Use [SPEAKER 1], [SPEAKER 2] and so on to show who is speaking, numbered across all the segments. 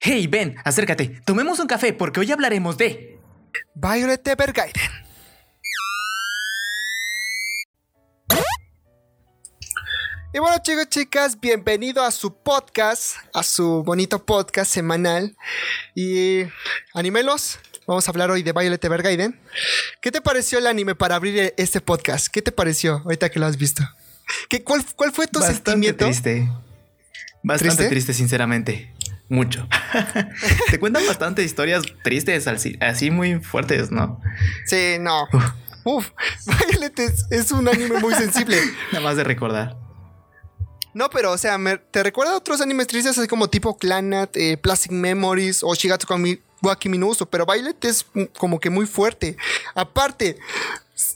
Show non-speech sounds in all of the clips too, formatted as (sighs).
[SPEAKER 1] Hey, ven, acércate, tomemos un café porque hoy hablaremos de...
[SPEAKER 2] Violet Evergarden. Y bueno chicos, chicas, bienvenido a su podcast, a su bonito podcast semanal. Y animelos, vamos a hablar hoy de Violet Evergarden. ¿Qué te pareció el anime para abrir este podcast? ¿Qué te pareció ahorita que lo has visto? ¿Qué, cuál, cuál, fue tu
[SPEAKER 1] Bastante
[SPEAKER 2] sentimiento?
[SPEAKER 1] triste. Bastante
[SPEAKER 2] ¿Triste?
[SPEAKER 1] ¿Triste? sinceramente. Mucho. (laughs) Te cuentan bastantes historias tristes, así, así muy fuertes, ¿no?
[SPEAKER 2] Sí, no. Uf, Violet es, es un anime muy sensible.
[SPEAKER 1] Nada más de recordar.
[SPEAKER 2] No, pero, o sea, me- te recuerda a otros animes tristes así como tipo Clanat, eh, Plastic Memories o Shigatsu Kami- wa Kimi no Uso, pero Violet es como que muy fuerte. Aparte,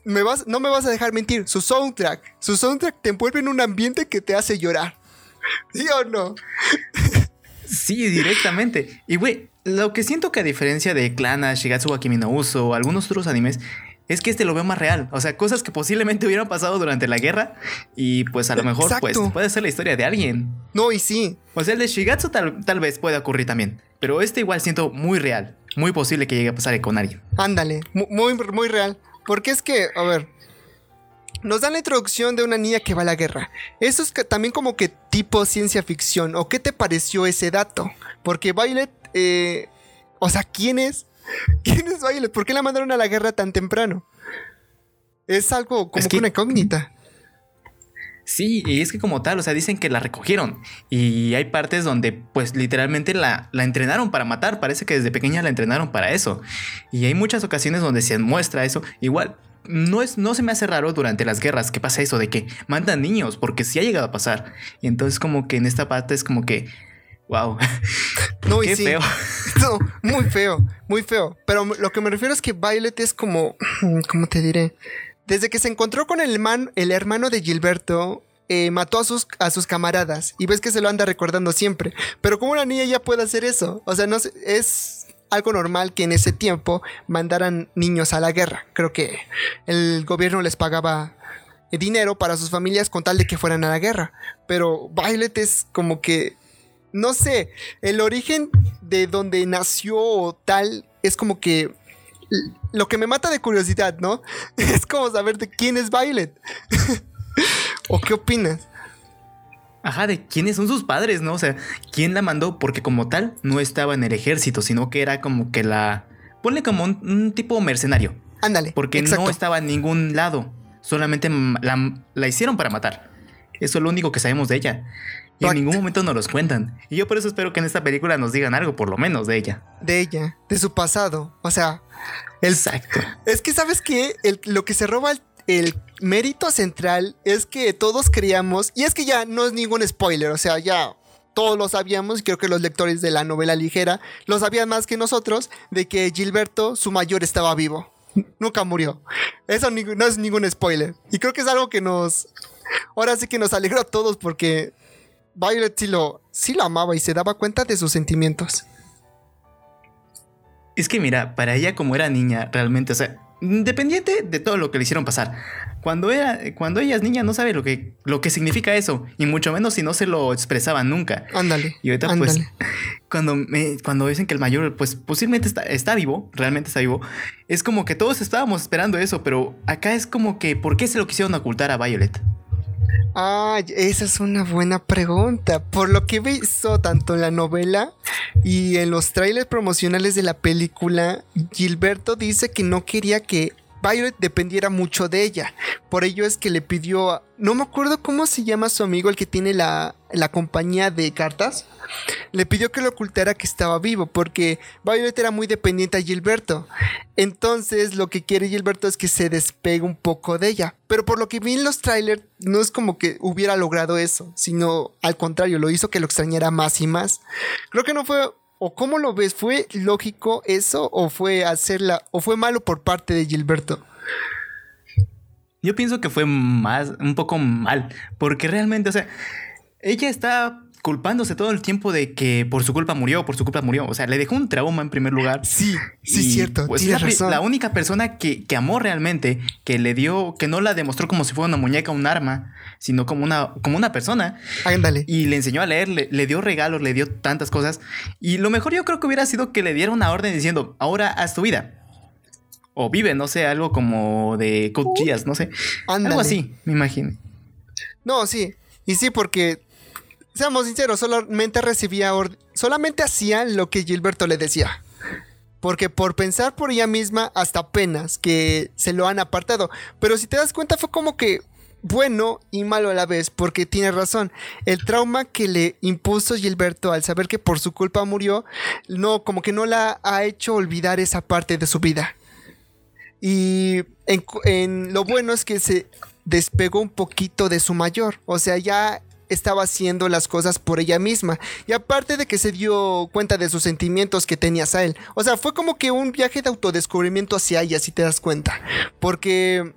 [SPEAKER 2] me vas, no me vas a dejar mentir, su soundtrack, su soundtrack te envuelve en un ambiente que te hace llorar. ¿Sí o no?
[SPEAKER 1] Sí, directamente. Y güey, lo que siento que a diferencia de Clana, Shigatsu wa Kimi no Uso o algunos otros animes, es que este lo veo más real. O sea, cosas que posiblemente (laughs) hubieran pasado durante la guerra y pues a lo mejor pues puede ser la historia de alguien.
[SPEAKER 2] No, y sí.
[SPEAKER 1] O sea, el de Shigatsu tal, tal vez pueda ocurrir también. Pero este igual siento muy real. Muy posible que llegue a pasar con alguien.
[SPEAKER 2] Ándale, mu- muy, muy real. Porque es que, a ver, nos dan la introducción de una niña que va a la guerra. Eso es que- también como que tipo ciencia ficción. ¿O qué te pareció ese dato? Porque Violet, eh, o sea, ¿quién es? (laughs) ¿Quién es Violet? ¿Por qué la mandaron a la guerra tan temprano? Es algo como
[SPEAKER 1] Es
[SPEAKER 2] que
[SPEAKER 1] que-
[SPEAKER 2] una incógnita.
[SPEAKER 1] Sí, y es que como tal, o sea, dicen que la recogieron. Y hay partes donde, pues, literalmente la, la entrenaron para matar. Parece que desde pequeña la entrenaron para eso. Y hay muchas ocasiones donde se muestra eso. Igual, no, es, no se me hace raro durante las guerras que pasa eso de que mandan niños, porque sí ha llegado a pasar. Y entonces, como que en esta parte es como que, wow, (laughs)
[SPEAKER 2] No,
[SPEAKER 1] qué
[SPEAKER 2] sí.
[SPEAKER 1] feo. (laughs)
[SPEAKER 2] No, muy feo, muy feo. Pero lo que me refiero es que Violet es como, (clears throat) ¿cómo te diré? Desde que se encontró con el, man- el hermano de Gilberto, eh, mató a sus, a sus camaradas. Y ves que se lo anda recordando siempre. Pero como una niña ya puede hacer eso. O sea, no sé, es algo normal que en ese tiempo mandaran niños a la guerra. Creo que el gobierno les pagaba dinero para sus familias con tal de que fueran a la guerra. Pero Violet es como que no sé, el origen de donde nació o tal es como que lo que me mata de curiosidad, ¿no? (laughs) Es como saber de quién es Violet. (laughs) ¿O qué opinas?
[SPEAKER 1] Ajá, de quiénes son sus padres, ¿no? O sea, ¿quién la mandó? Porque como tal, no estaba en el ejército, sino que era como que la... Ponle como un, un tipo mercenario.
[SPEAKER 2] Ándale.
[SPEAKER 1] Porque
[SPEAKER 2] exacto.
[SPEAKER 1] no estaba en ningún lado. Solamente la, la hicieron para matar. Eso es lo único que sabemos de ella. Y en ningún momento nos los cuentan. Y yo por eso espero que en esta película nos digan algo, por lo menos, de ella.
[SPEAKER 2] De ella, de su pasado. O sea, el,
[SPEAKER 1] Exacto.
[SPEAKER 2] Es que, ¿sabes qué? El- lo que se roba el, el mérito central es que todos creíamos, y es que ya no es ningún spoiler, o sea, ya todos lo sabíamos, y creo que los lectores de la novela ligera lo sabían más que nosotros, de que Gilberto, su mayor, estaba vivo. Nunca murió. Eso no es ningún spoiler. Y creo que es algo que nos... Ahora sí que nos alegró a todos porque Violet sí lo, sí lo amaba y se daba cuenta de sus sentimientos.
[SPEAKER 1] Es que mira, para ella como era niña, realmente, o sea, independiente de todo lo que le hicieron pasar. Cuando, era, cuando ella es niña no sabe lo que, lo que significa eso. Y mucho menos si no se lo expresaba nunca.
[SPEAKER 2] Ándale.
[SPEAKER 1] Y ahorita,
[SPEAKER 2] ándale.
[SPEAKER 1] pues, (laughs) cuando, me, cuando dicen que el mayor, pues, posiblemente está, está vivo, realmente está vivo, es como que todos estábamos esperando eso, pero acá es como que, ¿por qué se lo quisieron ocultar a Violet?
[SPEAKER 2] Ah, esa es una buena pregunta. Por lo que he visto tanto en la novela y en los trailers promocionales de la película, Gilberto dice que no quería que Violet dependiera mucho de ella. Por ello es que le pidió, no me acuerdo cómo se llama su amigo, el que tiene la, la compañía de cartas. Le pidió que lo ocultara que estaba vivo porque Violet era muy dependiente a Gilberto. Entonces lo que quiere Gilberto es que se despegue un poco de ella. Pero por lo que vi en los trailers, no es como que hubiera logrado eso, sino al contrario, lo hizo que lo extrañara más y más. Creo que no fue, o cómo lo ves, ¿fue lógico eso o fue hacerla, o fue malo por parte de Gilberto?
[SPEAKER 1] Yo pienso que fue más, un poco mal, porque realmente, o sea, ella está culpándose todo el tiempo de que por su culpa murió, por su culpa murió. O sea, le dejó un trauma en primer lugar.
[SPEAKER 2] Sí, sí, cierto.
[SPEAKER 1] Pues la, la, única persona que, que, amó realmente, que le dio, que no la demostró como si fuera una muñeca, un arma, sino como una, como una persona.
[SPEAKER 2] Ándale.
[SPEAKER 1] Y le enseñó a leer, le, le, dio regalos, le dio tantas cosas. Y lo mejor yo creo que hubiera sido que le diera una orden diciendo, ahora haz tu vida. O vive, no sé, algo como de Code no sé. Algo así, me imagino.
[SPEAKER 2] No, sí. Y sí, porque seamos sinceros, solamente recibía solamente hacía lo que Gilberto le decía. Porque por pensar por ella misma, hasta apenas que se lo han apartado. Pero si te das cuenta, fue como que bueno y malo a la vez, porque tiene razón. El trauma que le impuso Gilberto al saber que por su culpa murió, no, como que no la ha hecho olvidar esa parte de su vida. Y en lo bueno es que se despegó un poquito de su mayor. O sea, ya estaba haciendo las cosas por ella misma. Y aparte de que se dio cuenta de sus sentimientos que tenía hacia él. O sea, fue como que un viaje de autodescubrimiento hacia ella, si te das cuenta. Porque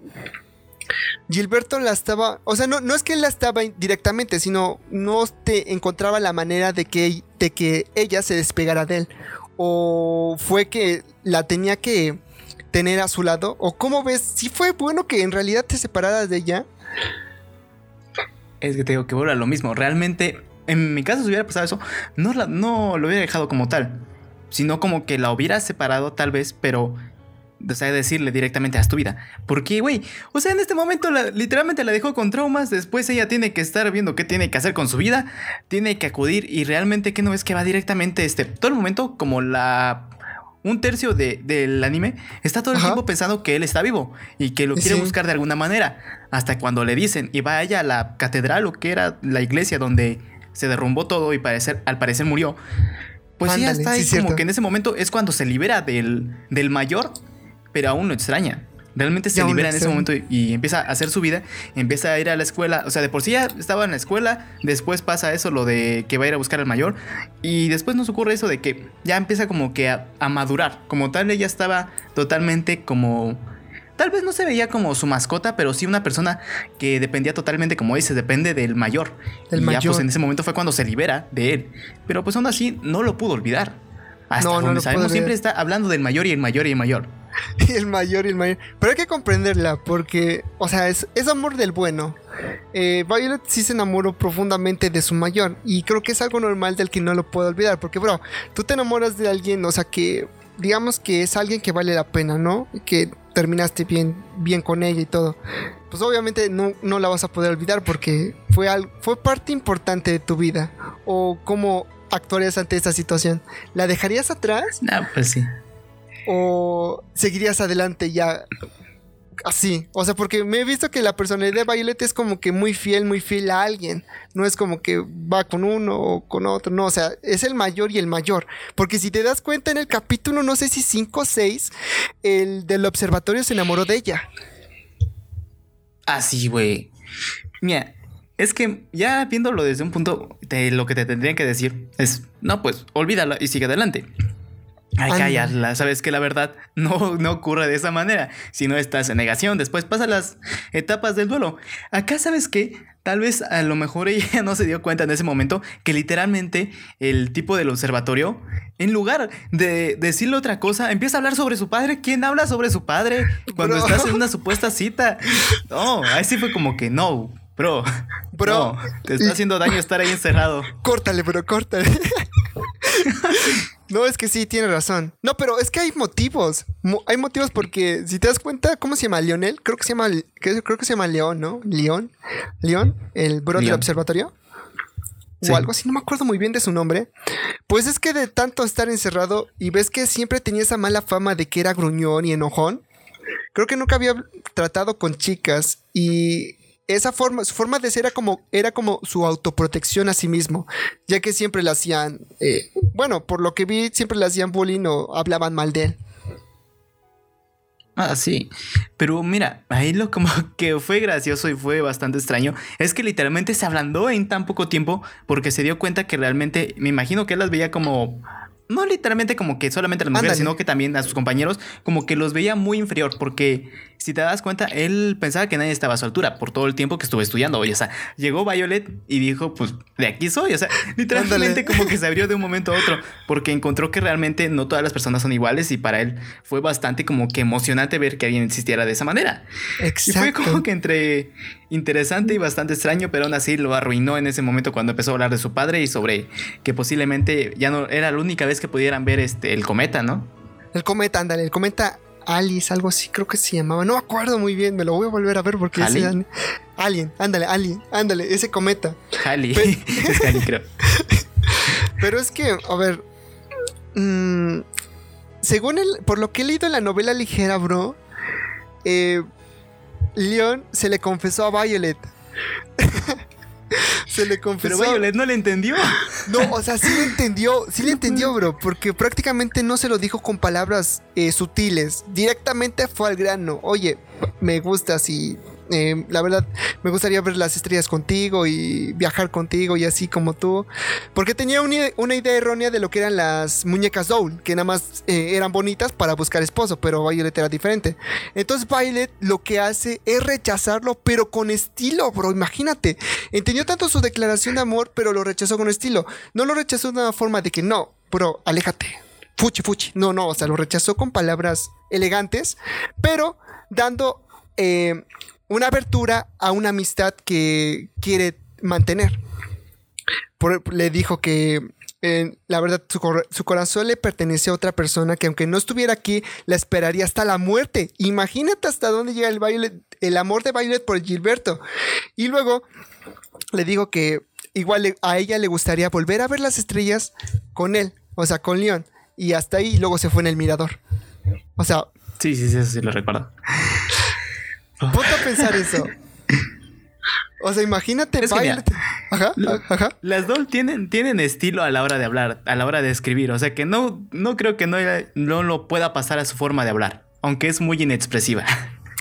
[SPEAKER 2] Gilberto la estaba, o sea, no, no es que la estaba directamente, sino no te encontraba la manera de que, de que ella se despegara de él. O fue que la tenía que tener a su lado. O cómo ves, si fue bueno que en realidad te separaras de ella
[SPEAKER 1] es que te digo que vuelve a lo mismo. Realmente, en mi caso, si hubiera pasado eso, no, no lo hubiera dejado como tal, sino como que la hubiera separado tal vez, pero o decirle directamente a tu vida. Porque, güey, o sea, en este momento literalmente la dejó con traumas. Después ella tiene que estar viendo qué tiene que hacer con su vida. Tiene que acudir y realmente que no es que va directamente, este, todo el momento como la un tercio del anime está todo el tiempo pensando que él está vivo y que lo quiere buscar de alguna manera. Hasta cuando le dicen y va ella a la catedral o que era la iglesia donde se derrumbó todo y parecer, al parecer murió. Pues ya está ahí como que en ese momento es cuando se libera del, del mayor, pero aún lo extraña. Realmente se libera en ese momento y, empieza a hacer su vida, empieza a ir a la escuela, o sea, de por sí ya estaba en la escuela, después pasa eso, lo de que va a ir a buscar al mayor, y después nos ocurre eso de que ya empieza como que a, madurar, como tal ella estaba totalmente como... Tal vez no se veía como su mascota, pero sí una persona que dependía totalmente, como dices, depende del mayor. El y ya pues en ese momento fue cuando se libera de él. Pero pues aún así no lo pudo olvidar. Hasta no, donde sabemos siempre está hablando del mayor y el mayor y el mayor. (laughs)
[SPEAKER 2] el mayor y el mayor. Pero hay que comprenderla porque, o sea, es, amor del bueno. Eh, Violet sí se enamoró profundamente de su mayor y creo que es algo normal del que no lo puedo olvidar porque, bro, tú te enamoras de alguien, o sea, que digamos que es alguien que vale la pena, ¿no? Que terminaste bien, bien con ella y todo. Pues obviamente no, no la vas a poder olvidar porque fue, fue parte importante de tu vida. O cómo actuarías ante esta situación. ¿La dejarías atrás?
[SPEAKER 1] No, pues sí.
[SPEAKER 2] ¿O seguirías adelante ya así? O sea, porque me he visto que la personalidad de Violet es como que muy fiel, muy fiel a alguien. No es como que va con uno o con otro. No, o sea, es el mayor y el mayor. Porque si te das cuenta en el capítulo, no sé si 5 o 6, el del observatorio se enamoró de ella.
[SPEAKER 1] Así, güey. Mira, es que ya viéndolo desde un punto de lo que te tendrían que decir es, no, pues olvídala y sigue adelante. Ay, callarla, sabes que la verdad (laughs) no, no ocurre de esa manera. Si no estás en negación, después pasa las etapas del duelo. Acá, ¿sabes que Tal vez a lo mejor (laughs) ella no se dio cuenta en ese momento que literalmente el tipo del observatorio, en lugar de decirle otra cosa, empieza a hablar sobre su padre. ¿Quién habla sobre su padre cuando estás en una (laughs) supuesta cita? No, ahí sí fue como que no, bro. Bro, te está haciendo daño estar ahí encerrado.
[SPEAKER 2] Córtale, bro, córtale. No, es que sí, tiene razón. No, pero es que hay motivos. hay motivos porque, si te das cuenta, ¿cómo se llama? Lionel. Creo que se llama, creo que se llama León, ¿no? León. León, el bro del observatorio. O algo así, no me acuerdo muy bien de su nombre. Pues es que de tanto estar encerrado y ves que siempre tenía esa mala fama de que era gruñón y enojón. Creo que nunca había tratado con chicas y esa forma, su forma de ser era como, era como su autoprotección a sí mismo, ya que siempre le hacían, eh, bueno, por lo que vi, siempre le hacían bullying o hablaban mal de él.
[SPEAKER 1] Ah, sí. Pero mira, ahí lo como (laughs) que fue gracioso y fue bastante extraño es que literalmente se ablandó en tan poco tiempo porque se dio cuenta que realmente, me imagino que él las veía como no literalmente como que solamente a las mujeres,
[SPEAKER 2] Ándale.
[SPEAKER 1] sino que también a sus compañeros, como que los veía muy inferior, porque si te das cuenta, él pensaba que nadie estaba a su altura por todo el tiempo que estuvo estudiando. Oye, o sea, llegó Violet y dijo, pues de aquí soy. O sea, (laughs) literalmente
[SPEAKER 2] Ándale.
[SPEAKER 1] como que se abrió de un momento a otro, porque encontró que realmente no todas las personas son iguales y para él fue bastante como que emocionante ver que alguien existiera de esa manera. Y fue
[SPEAKER 2] Exacto.
[SPEAKER 1] como que entre interesante y bastante extraño, pero aún así lo arruinó en ese momento cuando empezó a hablar de su padre y sobre que posiblemente ya no era la única vez que pudieran ver este el cometa, ¿no?
[SPEAKER 2] El cometa, ándale, el cometa Alice, algo así, creo que se llamaba. No acuerdo muy bien, me lo voy a volver a ver porque ese Alien, ándale, Alien, ándale, ese cometa.
[SPEAKER 1] Halley.
[SPEAKER 2] Pe- (laughs)
[SPEAKER 1] es Halley, creo. (laughs)
[SPEAKER 2] Pero es que, a ver. mm, según el. Por lo que he leído en la novela ligera, bro. Eh, Leon se le confesó a Violet. Se le confesó.
[SPEAKER 1] Pero Violet no le entendió. (laughs)
[SPEAKER 2] No, o sea, sí le entendió, sí le entendió, bro, porque prácticamente no se lo dijo con palabras eh, sutiles, directamente fue al grano. Oye, me gustas y eh, la verdad me gustaría ver las estrellas contigo y viajar contigo y así como tú, porque tenía una, una idea errónea de lo que eran las muñecas Doll, que nada más eh, eran bonitas para buscar esposo, pero Violet era diferente. Entonces Violet lo que hace es rechazarlo, pero con estilo, bro. Imagínate. Entendió tanto su declaración de amor, pero lo rechazó con estilo. No lo rechazó de una forma de que no, bro, aléjate. Fuchi, fuchi. No, no, o sea, lo rechazó con palabras elegantes, pero dando eh, una abertura a una amistad que quiere mantener. Por- le dijo que eh, la verdad su, cor- su corazón le pertenece a otra persona que aunque no estuviera aquí, la esperaría hasta la muerte. Imagínate hasta dónde llega el, el amor de Violet por Gilberto. Y luego le digo que igual a ella le gustaría volver a ver las estrellas con él, o sea, con León. Y hasta ahí luego se fue en el mirador. O sea,
[SPEAKER 1] Sí, sí, sí, sí lo recuerdo.
[SPEAKER 2] Ponte a pensar (laughs) eso. O sea, imagínate
[SPEAKER 1] Es.
[SPEAKER 2] Ajá, ajá.
[SPEAKER 1] Las Doll tienen, tienen estilo a la hora de hablar, a la hora de escribir. O sea que no, no creo que no, no lo pueda pasar a su forma de hablar. Aunque es muy inexpresiva.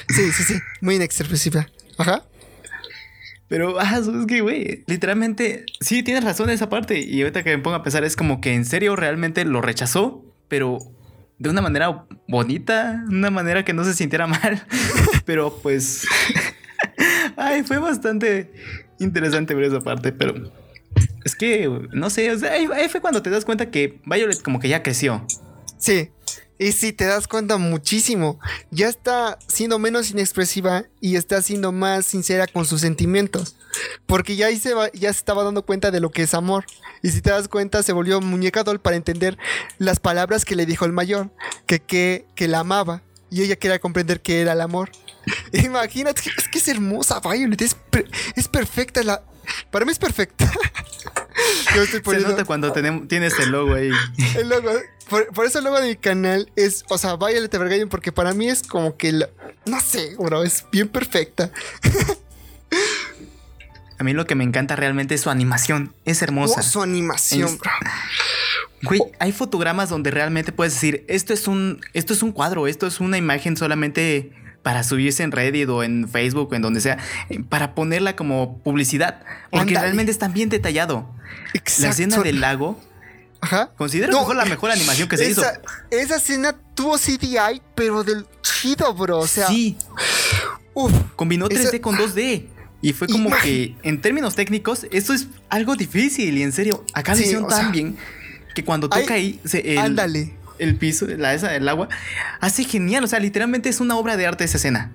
[SPEAKER 2] Sí, sí, sí. Muy inexpresiva. Ajá.
[SPEAKER 1] Pero, ah, es que, güey, literalmente, sí, tienes razón en esa parte. Y ahorita que me pongo a pensar, es como que en serio realmente lo rechazó, pero de una manera bonita, una manera que no se sintiera mal. (laughs) pero pues, (laughs) ay, fue bastante interesante ver esa parte, pero es que, no sé, o sea, ahí, fue cuando te das cuenta que Violet como que ya creció.
[SPEAKER 2] Sí. Y si te das cuenta muchísimo, ya está siendo menos inexpresiva y está siendo más sincera con sus sentimientos. Porque ya, ahí se ya se estaba dando cuenta de lo que es amor. Y si te das cuenta, se volvió muñeca doll para entender las palabras que le dijo el mayor, que, que, que la amaba. Y ella quería comprender que era el amor. (laughs) Imagínate, es que es hermosa Violet, es, es perfecta. La, para mí es perfecta. (laughs) Yo estoy
[SPEAKER 1] Se
[SPEAKER 2] poniendo-
[SPEAKER 1] nota cuando tenemos, tienes el logo ahí. (laughs)
[SPEAKER 2] el logo. Por, por eso el logo de mi canal es, o sea, Violet Evergarden, porque para mí es como que, la- no sé, bro, es bien perfecta. (laughs)
[SPEAKER 1] A mí lo que me encanta realmente es su animación. Es hermosa.
[SPEAKER 2] Oh, su animación,
[SPEAKER 1] Es-
[SPEAKER 2] bro.
[SPEAKER 1] Güey, hay fotogramas donde realmente puedes decir, esto es un, esto es un cuadro, esto es una imagen solamente para subirse en Reddit o en Facebook o en donde sea, eh, para ponerla como publicidad, porque
[SPEAKER 2] Ándale.
[SPEAKER 1] realmente está bien detallado. La escena del lago,
[SPEAKER 2] Ajá.
[SPEAKER 1] considero
[SPEAKER 2] No,
[SPEAKER 1] la mejor animación que se hizo.
[SPEAKER 2] esa, escena tuvo CDI, pero del chido, bro. O sea,
[SPEAKER 1] sí,
[SPEAKER 2] uff.
[SPEAKER 1] combinó
[SPEAKER 2] esa-
[SPEAKER 1] 3D con 2D. Y fue como que, en términos técnicos, esto es algo difícil. Y en serio, acá lo
[SPEAKER 2] Sí,
[SPEAKER 1] hicieron
[SPEAKER 2] o
[SPEAKER 1] tan
[SPEAKER 2] sea,
[SPEAKER 1] bien que cuando
[SPEAKER 2] hay-
[SPEAKER 1] toca ahí, se- el,
[SPEAKER 2] Ándale.
[SPEAKER 1] El piso, la esa, el agua, hace genial. O sea, literalmente es una obra de arte esa escena.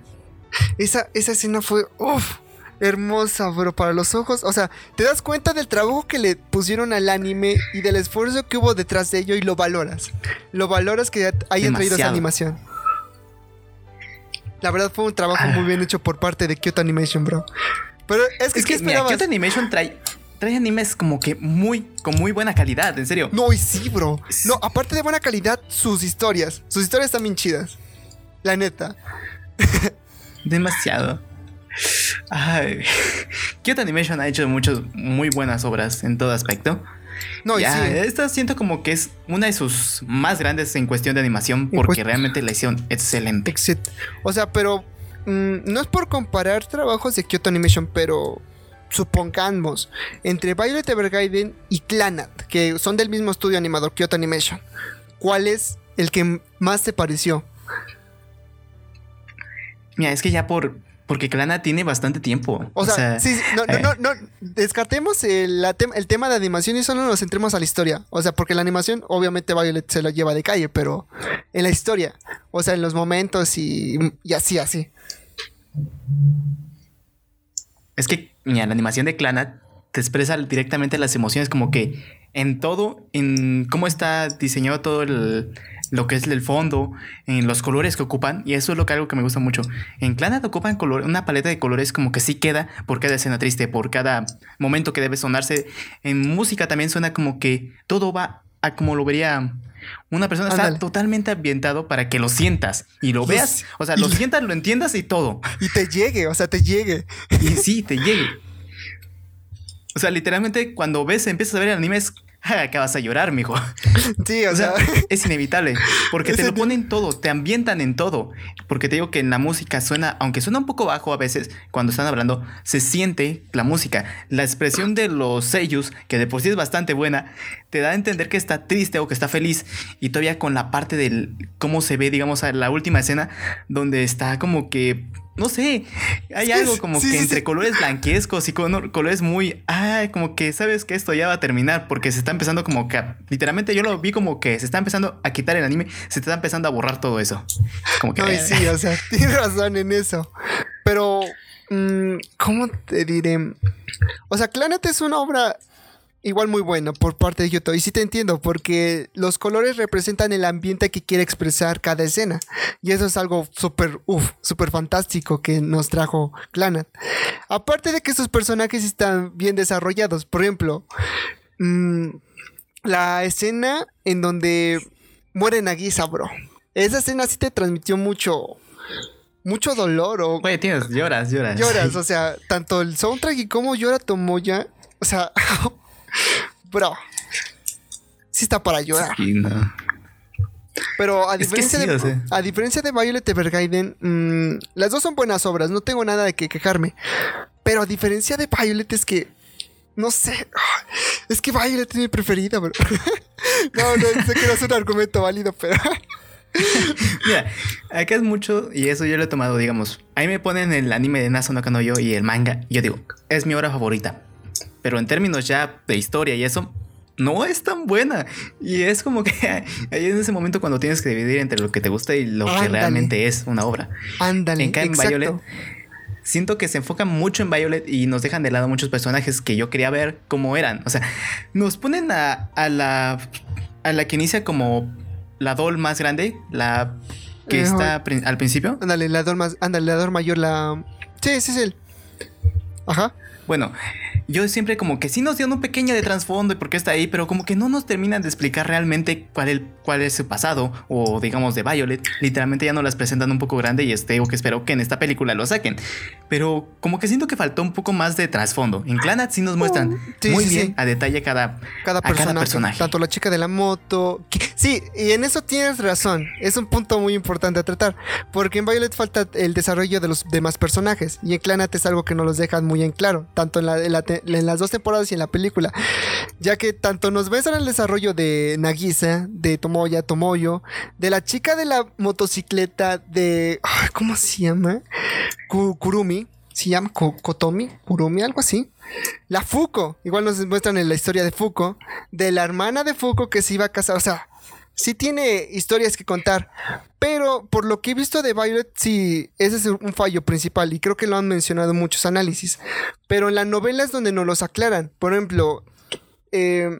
[SPEAKER 2] Esa, esa escena fue, uff, hermosa, bro, para los ojos. O sea, te das cuenta del trabajo que le pusieron al anime y del esfuerzo que hubo detrás de ello y lo valoras. Lo valoras que hayan traído esa animación. La verdad fue un trabajo
[SPEAKER 1] Ah.
[SPEAKER 2] muy bien hecho por parte de Kyoto Animation, bro. Pero es que,
[SPEAKER 1] Es
[SPEAKER 2] ¿qué
[SPEAKER 1] que, mira? Kyoto Animation trae, trae animes como que muy, con muy buena calidad, en serio.
[SPEAKER 2] No, y sí, bro. No, aparte de buena calidad, sus historias. Sus historias están bien chidas. La neta. (laughs)
[SPEAKER 1] Demasiado. Ay. Kyoto Animation ha hecho muchas muy buenas obras en todo aspecto.
[SPEAKER 2] No, y
[SPEAKER 1] Ya,
[SPEAKER 2] sí.
[SPEAKER 1] Esta siento como que es una de sus más grandes en cuestión de animación porque
[SPEAKER 2] pues-
[SPEAKER 1] realmente la hicieron excelente.
[SPEAKER 2] Exit. O sea, pero mm, no es por comparar trabajos de Kyoto Animation, pero supongamos, entre Violet Evergarden y Clanat, que son del mismo estudio animador, Kyoto Animation, ¿cuál es el que más te pareció?
[SPEAKER 1] Mira, es que ya por. Porque Clana tiene bastante tiempo.
[SPEAKER 2] O sea, sí, no, no,
[SPEAKER 1] eh.
[SPEAKER 2] no, no, descartemos el, el tema de animación y solo nos centremos a la historia. O sea, porque la animación, obviamente, Violet se lo lleva de calle, pero en la historia, o sea, en los momentos y, y así, así.
[SPEAKER 1] Es que mira, la animación de Clannad te expresa directamente las emociones, como que en todo, en cómo está diseñado todo el, lo que es el fondo, en los colores que ocupan, y eso es lo que algo que me gusta mucho. En Clannad ocupan color, una paleta de colores como que sí queda por cada escena triste, por cada momento que debe sonarse. En música también suena como que todo va a como lo vería una persona
[SPEAKER 2] Ándale.
[SPEAKER 1] está totalmente ambientado para que lo sientas y lo
[SPEAKER 2] Y
[SPEAKER 1] veas, o sea, lo sientas, lo entiendas y todo.
[SPEAKER 2] Y te llegue, o sea, te llegue.
[SPEAKER 1] Y sí, te llegue. O sea, literalmente cuando ves, empiezas a ver el anime, es "Ja, (laughs) acabas a llorar, mijo. (laughs)
[SPEAKER 2] Sí, o,
[SPEAKER 1] O sea,
[SPEAKER 2] sea,
[SPEAKER 1] es inevitable. Porque te lo ponen todo, te ambientan en todo. Porque te digo que en la música suena, aunque suena un poco bajo a veces, cuando están hablando, se siente la música. La expresión de los sellos, que de por sí es bastante buena, te da a entender que está triste o que está feliz. Y todavía con la parte del cómo se ve, digamos, a la última escena, donde está como que. No sé, hay algo como
[SPEAKER 2] sí,
[SPEAKER 1] que
[SPEAKER 2] sí,
[SPEAKER 1] entre
[SPEAKER 2] sí.
[SPEAKER 1] colores blanquescos y colores muy. Ay, como que sabes que esto ya va a terminar porque se está empezando como que. literalmente yo lo vi como que se está empezando a quitar el anime, se está empezando a borrar todo eso. Como que.
[SPEAKER 2] no, y (laughs) sí, o sea, (laughs) tienes razón en eso. Pero, mm, ¿cómo te diré? O sea, Clanet es una obra igual muy buena por parte de Yoto. Y sí te entiendo, porque los colores representan el ambiente que quiere expresar cada escena. Y eso es algo súper, uff, súper fantástico que nos trajo Clanat. Aparte de que sus personajes están bien desarrollados. Por ejemplo, mm, la escena en donde muere Nagisa, bro. Esa escena sí te transmitió mucho, mucho dolor o
[SPEAKER 1] Oye, tienes, lloras, lloras.
[SPEAKER 2] lloras. (laughs) O sea, tanto el soundtrack y cómo llora Tomoya. O sea, (laughs) bro. Sí está para llorar.
[SPEAKER 1] Sí, no.
[SPEAKER 2] Pero a
[SPEAKER 1] Es que
[SPEAKER 2] diferencia,
[SPEAKER 1] sí,
[SPEAKER 2] de,
[SPEAKER 1] o sea.
[SPEAKER 2] a diferencia de Violet Evergarden, mm, las dos son buenas obras, no tengo nada de que quejarme. Pero a diferencia de Violet es que, no sé, (sighs) es que Violet es mi preferida, bro. (laughs) no, no, sé que no es un argumento válido, pero... (laughs)
[SPEAKER 1] Mira, acá es mucho, y eso yo lo he tomado, digamos. Ahí me ponen el anime de Naso no Kanoyo y el manga. Y yo digo, es mi obra favorita. Pero en términos ya de historia y eso, no es tan buena. Y es como que (laughs) ahí en ese momento cuando tienes que dividir entre lo que te gusta y lo que realmente es una obra.
[SPEAKER 2] Ándale,
[SPEAKER 1] En en
[SPEAKER 2] exacto.
[SPEAKER 1] Violet, siento que se enfocan mucho en Violet y nos dejan de lado muchos personajes que yo quería ver cómo eran. O sea, nos ponen a, a la a la que inicia como la doll más grande, la que está pri- al principio.
[SPEAKER 2] Ándale, la dor más, ándale, la dor mayor, la... Sí, sí, es él. Ajá.
[SPEAKER 1] Bueno, yo siempre como que sí nos dieron un pequeño de trasfondo y por qué está ahí, pero como que no nos terminan de explicar realmente cuál, el- cuál es su pasado o digamos de Violet. Literalmente ya nos las presentan un poco grande y este, o que espero que en esta película lo saquen. Pero como que siento que faltó un poco más de trasfondo. En Clanat sí nos muestran
[SPEAKER 2] Oh, sí,
[SPEAKER 1] muy
[SPEAKER 2] sí,
[SPEAKER 1] bien
[SPEAKER 2] sí.
[SPEAKER 1] a detalle cada,
[SPEAKER 2] Cada
[SPEAKER 1] a cada
[SPEAKER 2] personaje,
[SPEAKER 1] personaje.
[SPEAKER 2] Tanto la chica de la moto. que- sí, y en eso tienes razón. Es un punto muy importante a tratar. Porque en Violet falta el desarrollo de los demás personajes. Y en Clanat es algo que no los dejan muy en claro. Tanto en, la- en la en las dos temporadas y en la película. Ya que tanto nos ves en el desarrollo de Nagisa, de Tomoya, Tomoyo, de la chica de la motocicleta de. ¿Cómo se llama? Ku- Kurumi. Se llama Ko- Kotomi, Kurumi, algo así. La Fuko, igual nos muestran en la historia de Fuko, de la hermana de Fuko que se iba a casar, o sea, sí tiene historias que contar, pero por lo que he visto de Violet, sí, ese es un fallo principal y creo que lo han mencionado en muchos análisis, pero en la novela es donde nos los aclaran, por ejemplo, eh,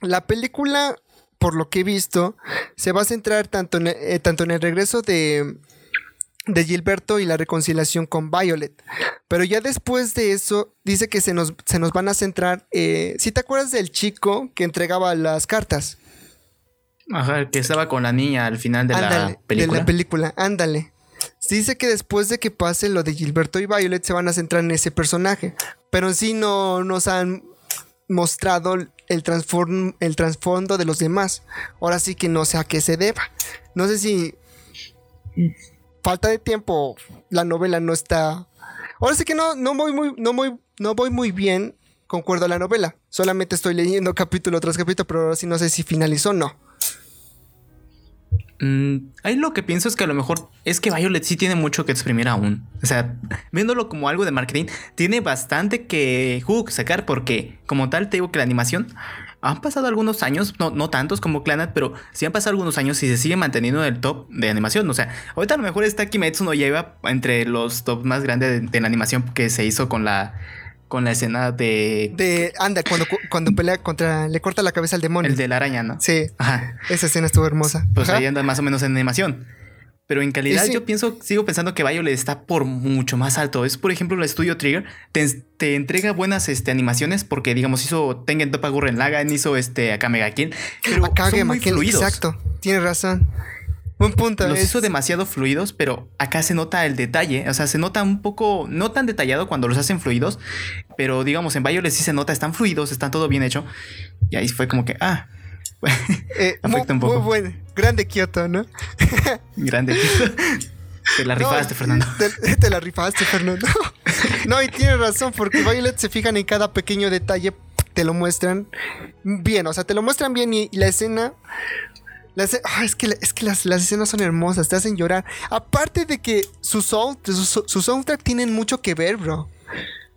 [SPEAKER 2] la película, por lo que he visto, se va a centrar tanto en, eh, tanto en el regreso de de Gilberto y la reconciliación con Violet. Pero ya después de eso, dice que se nos, se nos van a centrar. Eh, si te acuerdas del chico que entregaba las cartas?
[SPEAKER 1] Ajá, que estaba con la niña al final de
[SPEAKER 2] Ándale,
[SPEAKER 1] la película.
[SPEAKER 2] De la película, ándale. Dice que después de que pase lo de Gilberto y Violet, se van a centrar en ese personaje. Pero en sí no nos han mostrado el, transform- el trasfondo de los demás. Ahora sí que no sé a qué se deba. No sé si falta de tiempo, la novela no está. Ahora sí que no, no voy muy, no voy no voy muy bien concuerdo a la novela. Solamente estoy leyendo capítulo tras capítulo, pero ahora sí no sé si finalizó o no.
[SPEAKER 1] Mm, ahí lo que pienso es que a lo mejor es que Violet sí tiene mucho que exprimir aún. O sea, viéndolo como algo de marketing, tiene bastante que sacar porque como tal te digo que la animación han pasado algunos años, no, no tantos como Clanat, pero sí han pasado algunos años y se sigue manteniendo en el top de animación. O sea, ahorita a lo mejor está Kimetsu no lleva entre los top más grandes de la animación que se hizo con la con la escena de.
[SPEAKER 2] De. Anda, cuando, cuando pelea contra. Le corta la cabeza al demonio.
[SPEAKER 1] El de la araña, ¿no?
[SPEAKER 2] Sí. Ajá. Esa escena estuvo hermosa.
[SPEAKER 1] Pues ahí anda más o menos en animación. Pero en calidad yo pienso, sigo pensando que Violet está por mucho más alto. Es, por ejemplo, el estudio Trigger te, entrega buenas este, animaciones porque, digamos, hizo Tengen Toppa Gurren Lagann, hizo este Akame ga Kill. Pero son muy fluidos.
[SPEAKER 2] Exacto, tienes razón. Buen punto.
[SPEAKER 1] Los hizo demasiado fluidos, pero acá se nota el detalle. O sea, se nota un poco, no tan detallado cuando los hacen fluidos, pero digamos, en Violet sí se nota, están fluidos, están todo bien hecho. Y ahí fue como que, ah, (laughs)
[SPEAKER 2] eh, afecta un poco. Muy bueno. Grande Kioto, ¿no? (laughs)
[SPEAKER 1] Grande Kioto. (laughs) Te la rifaste, Fernando.
[SPEAKER 2] Te, la rifaste, Fernando. no, y tienes razón, porque Violet se fijan en cada pequeño detalle, te lo muestran bien, o sea, te lo muestran bien y la escena Ah, es que, es que las, escenas son hermosas, te hacen llorar. Aparte de que sus su, soundtrack tienen mucho que ver, bro.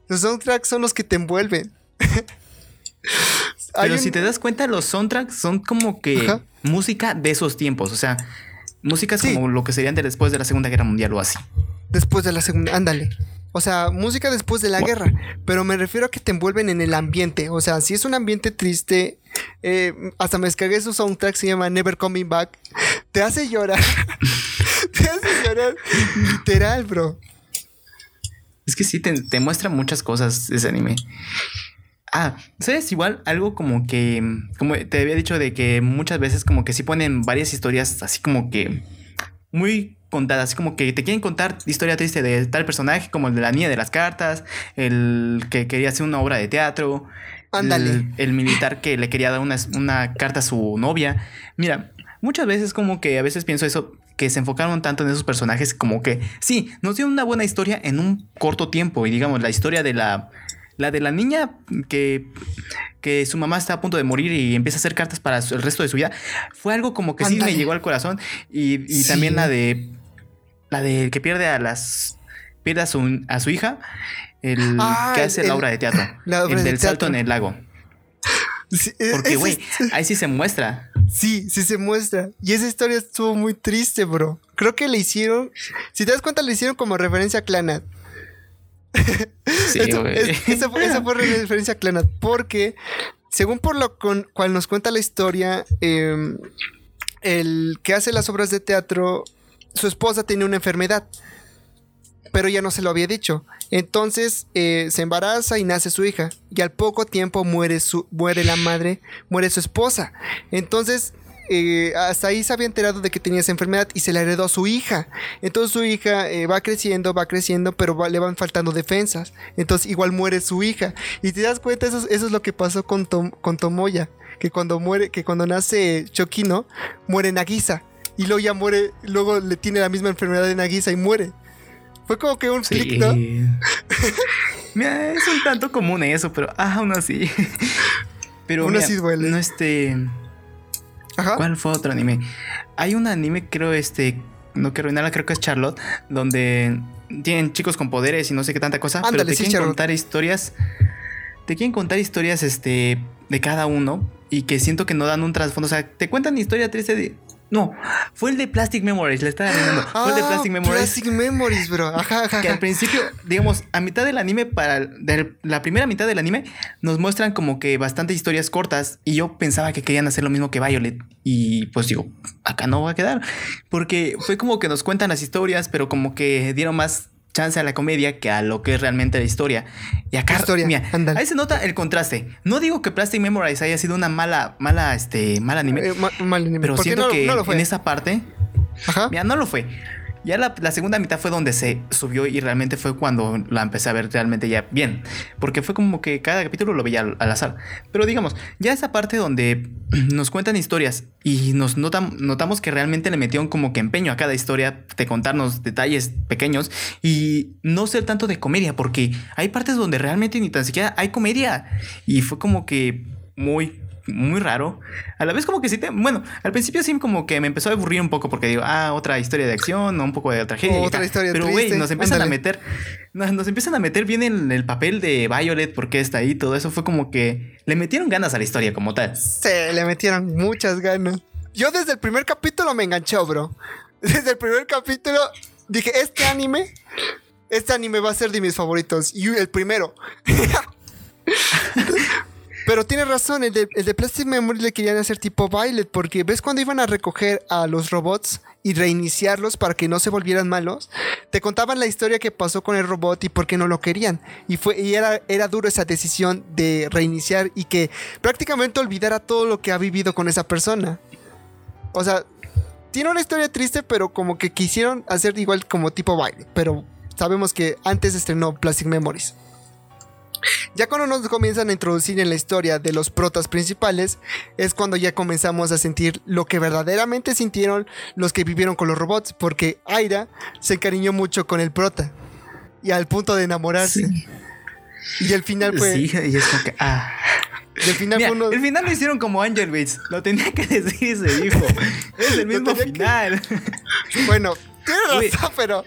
[SPEAKER 2] Los soundtracks son los que te envuelven. (laughs)
[SPEAKER 1] Pero si te das cuenta, los soundtracks son como que música de esos tiempos. O sea, músicas como lo que serían de después de la Segunda Guerra Mundial o así.
[SPEAKER 2] Después de la Segunda, ándale. O sea, música después de la guerra. Pero me refiero a que te envuelven en el ambiente. O sea, si es un ambiente triste, eh, hasta me descargué su soundtrack, se llama Never Coming Back. (laughs) Te hace llorar. (laughs) te hace llorar. Literal, bro.
[SPEAKER 1] Es que sí, te, muestra muchas cosas ese anime. Ah, ¿sabes? Igual algo como que, como te había dicho de que muchas veces como que sí ponen varias historias así como que muy contadas, así como que te quieren contar historia triste de tal personaje, como el de la niña de las cartas, el que quería hacer una obra de teatro,
[SPEAKER 2] Ándale.
[SPEAKER 1] El, militar que le quería dar una, una carta a su novia. Mira, muchas veces como que a veces pienso eso, que se enfocaron tanto en esos personajes como que sí, nos dio una buena historia en un corto tiempo y digamos la historia de la la de la niña que, que su mamá está a punto de morir y empieza a hacer cartas para el resto de su vida, fue algo como que sí me llegó al corazón. Y, también la de la de que pierde a las. pierde a su, a su hija. El ah, que hace la obra de teatro. (laughs) el del salto en el lago. Porque, güey, ahí sí se muestra.
[SPEAKER 2] Sí, sí se muestra. Y esa historia estuvo muy triste, bro. Creo que le hicieron. Si te das cuenta, le hicieron como referencia a Clanat. Sí, esa, fue, referencia a Clanat. Porque, según por lo con, cual nos cuenta la historia, em, el que hace las obras de teatro su esposa tiene una enfermedad, pero ya no se lo había dicho. Entonces eh, se embaraza y nace su hija. Y al poco tiempo muere, su, muere la madre, muere su esposa. Entonces eh, hasta ahí se había enterado de que tenía esa enfermedad y se la heredó a su hija. Entonces su hija eh, va creciendo, va creciendo, pero le van faltando defensas. Entonces igual muere su hija. Y te das cuenta, eso, es lo que pasó con, con Tomoya. Que cuando muere, que cuando nace Chokino, muere Nagisa y luego ya muere, luego le tiene la misma enfermedad de Nagisa y muere. Fue como que un clic, ¿no? (laughs)
[SPEAKER 1] mira, es un tanto común eso, pero aún así. (laughs) pero aún así duele. No este. Ajá. ¿Cuál fue otro anime? Hay un anime, creo, este. No quiero arruinarla, creo que es Charlotte, donde tienen chicos con poderes y no sé qué tanta cosa, pero te quieren contar historias. Te quieren contar historias este, de cada uno y que siento que no dan un trasfondo. O sea, te cuentan historia triste de no, fue el de Plastic Memories, le estaba riendo. fue el de
[SPEAKER 2] ah, Plastic Memories. Plastic Memories, bro. Ajá, ajá.
[SPEAKER 1] Que al principio, digamos, a mitad del anime, para la primera mitad del anime, nos muestran como que bastantes historias cortas. Y yo pensaba que querían hacer lo mismo que Violet. Y pues digo, acá no va a quedar. Porque fue como que nos cuentan las historias, pero como que dieron más chance a la comedia que a lo que es realmente la historia. Y acá, historia, mira, ahí se nota el contraste. No digo que Plastic Memories haya sido una mala, mala, este, mal anime. Eh, mal anime. Pero siento que en esa parte, Ajá. mira, no lo fue. Ya la, segunda mitad fue donde se subió y realmente fue cuando la empecé a ver realmente ya bien. Porque fue como que cada capítulo lo veía al, azar. Pero digamos, ya esa parte donde (clears throat) nos cuentan historias y nos notan, notamos que realmente le metieron como que empeño a cada historia de contarnos detalles pequeños y no ser tanto de comedia, porque hay partes donde realmente ni tan siquiera hay comedia. Y fue como que muy muy raro. A la vez como que sí te... Bueno, al principio sí como que me empezó a aburrir un poco porque digo, ah, otra historia de acción, un poco de tragedia.
[SPEAKER 2] otra historia
[SPEAKER 1] Pero güey, nos empiezan a meter... Nos, nos, empiezan a meter bien en el papel de Violet porque está ahí. Todo eso fue como que le metieron ganas a la historia como tal.
[SPEAKER 2] Sí, le metieron muchas ganas. Yo desde el primer capítulo me enganchó, bro. (laughs) Desde el primer capítulo dije, este anime... Este anime va a ser de mis favoritos. Y el primero. (laughs) (laughs) Pero tienes razón, el de, el de, Plastic Memory le querían hacer tipo Violet, porque ves cuando iban a recoger a los robots y reiniciarlos para que no se volvieran malos, te contaban la historia que pasó con el robot y por qué no lo querían. Y, fue, y era, era duro esa decisión de reiniciar y que prácticamente olvidara todo lo que ha vivido con esa persona. O sea, tiene una historia triste, pero como que quisieron hacer igual como tipo Violet. Pero sabemos que antes estrenó Plastic Memories. Ya cuando nos comienzan a introducir en la historia de los protas principales, es cuando ya comenzamos a sentir lo que verdaderamente sintieron los que vivieron con los robots, porque Aira se encariñó mucho con el prota y al punto de enamorarse. Sí. Y el final fue.
[SPEAKER 1] Sí, y es como que. Ah.
[SPEAKER 2] Y el final
[SPEAKER 1] Mira,
[SPEAKER 2] fue uno...
[SPEAKER 1] El final lo hicieron como Angel Bates. Lo tenía que decir y se dijo. es el (laughs) mismo final.
[SPEAKER 2] Que... Bueno, razón, pero.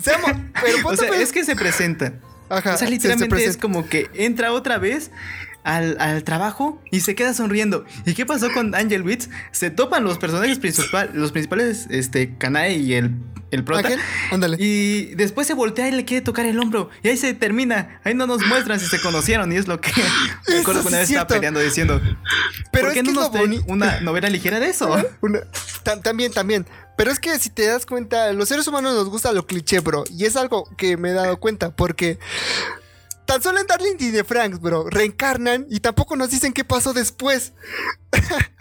[SPEAKER 2] Seamos, pero
[SPEAKER 1] o sea, es que se presenta.
[SPEAKER 2] Ajá,
[SPEAKER 1] o sea, literalmente es como que entra otra vez al, al, trabajo y se queda sonriendo. ¿Y qué pasó con Angel Witz? Se topan los personajes principales, los principales, este, Kanae y el, el prota.
[SPEAKER 2] Ándale.
[SPEAKER 1] Y después se voltea y le quiere tocar el hombro. Y ahí se termina. Ahí no nos muestran si se conocieron. Y es lo que me (laughs) acuerdo que una vez estaba peleando diciendo.
[SPEAKER 2] Pero
[SPEAKER 1] ¿Por qué
[SPEAKER 2] es
[SPEAKER 1] no
[SPEAKER 2] que
[SPEAKER 1] nos traen una novela ligera de eso? (laughs)
[SPEAKER 2] Una, también, también. Pero es que si te das cuenta, los seres humanos nos gusta lo cliché, bro. Y es algo que me he dado cuenta, porque tan solo en Darling y de Franks, bro, reencarnan y tampoco nos dicen qué pasó después. (laughs)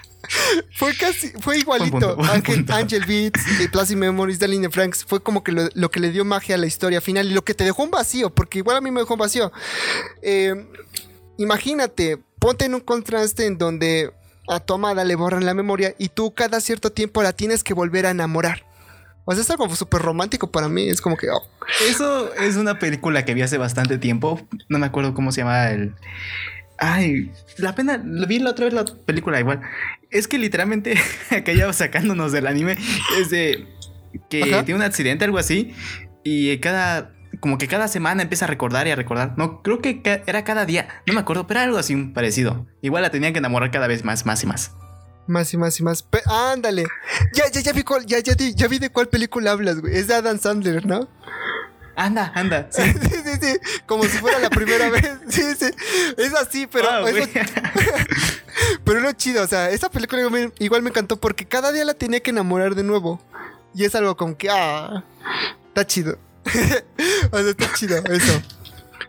[SPEAKER 2] fue casi, fue igualito.
[SPEAKER 1] Buen
[SPEAKER 2] Angel, Beats, de Plastic Memories, Darling de Franks, fue como que lo, lo, que le dio magia a la historia final y lo que te dejó un vacío, porque igual a mí me dejó un vacío. Eh, imagínate, ponte en un contraste en donde a tu amada le borran la memoria y tú cada cierto tiempo la tienes que volver a enamorar. O sea, es algo súper romántico para mí. Es como que. Oh.
[SPEAKER 1] Eso es una película que vi hace bastante tiempo. No me acuerdo cómo se llama el. Ay, la pena. Lo vi la otra vez la película igual. Es que literalmente (laughs) acá ya sacándonos del anime. Es de que Ajá. tiene un accidente, algo así. Y cada. Como que cada semana empieza a recordar y a recordar. No, creo que ca era cada día. No me acuerdo, pero era algo así parecido. Igual la tenían que enamorar cada vez más, más y más.
[SPEAKER 2] Más y más y más. Pe ándale. Ya, ya, ya vi cuál, ya, ya, ya vi de cuál película hablas, güey. Es de Adam Sandler, ¿no?
[SPEAKER 1] Anda, anda. (laughs)
[SPEAKER 2] Sí. sí, sí, sí. Como si fuera la primera vez. Sí, sí. Es así, pero. Eso... (laughs) pero no chido. O sea, esa película igual, igual me encantó porque cada día la tenía que enamorar de nuevo. Y es algo como que. Ah. Está chido. (laughs) o sea, está chido eso.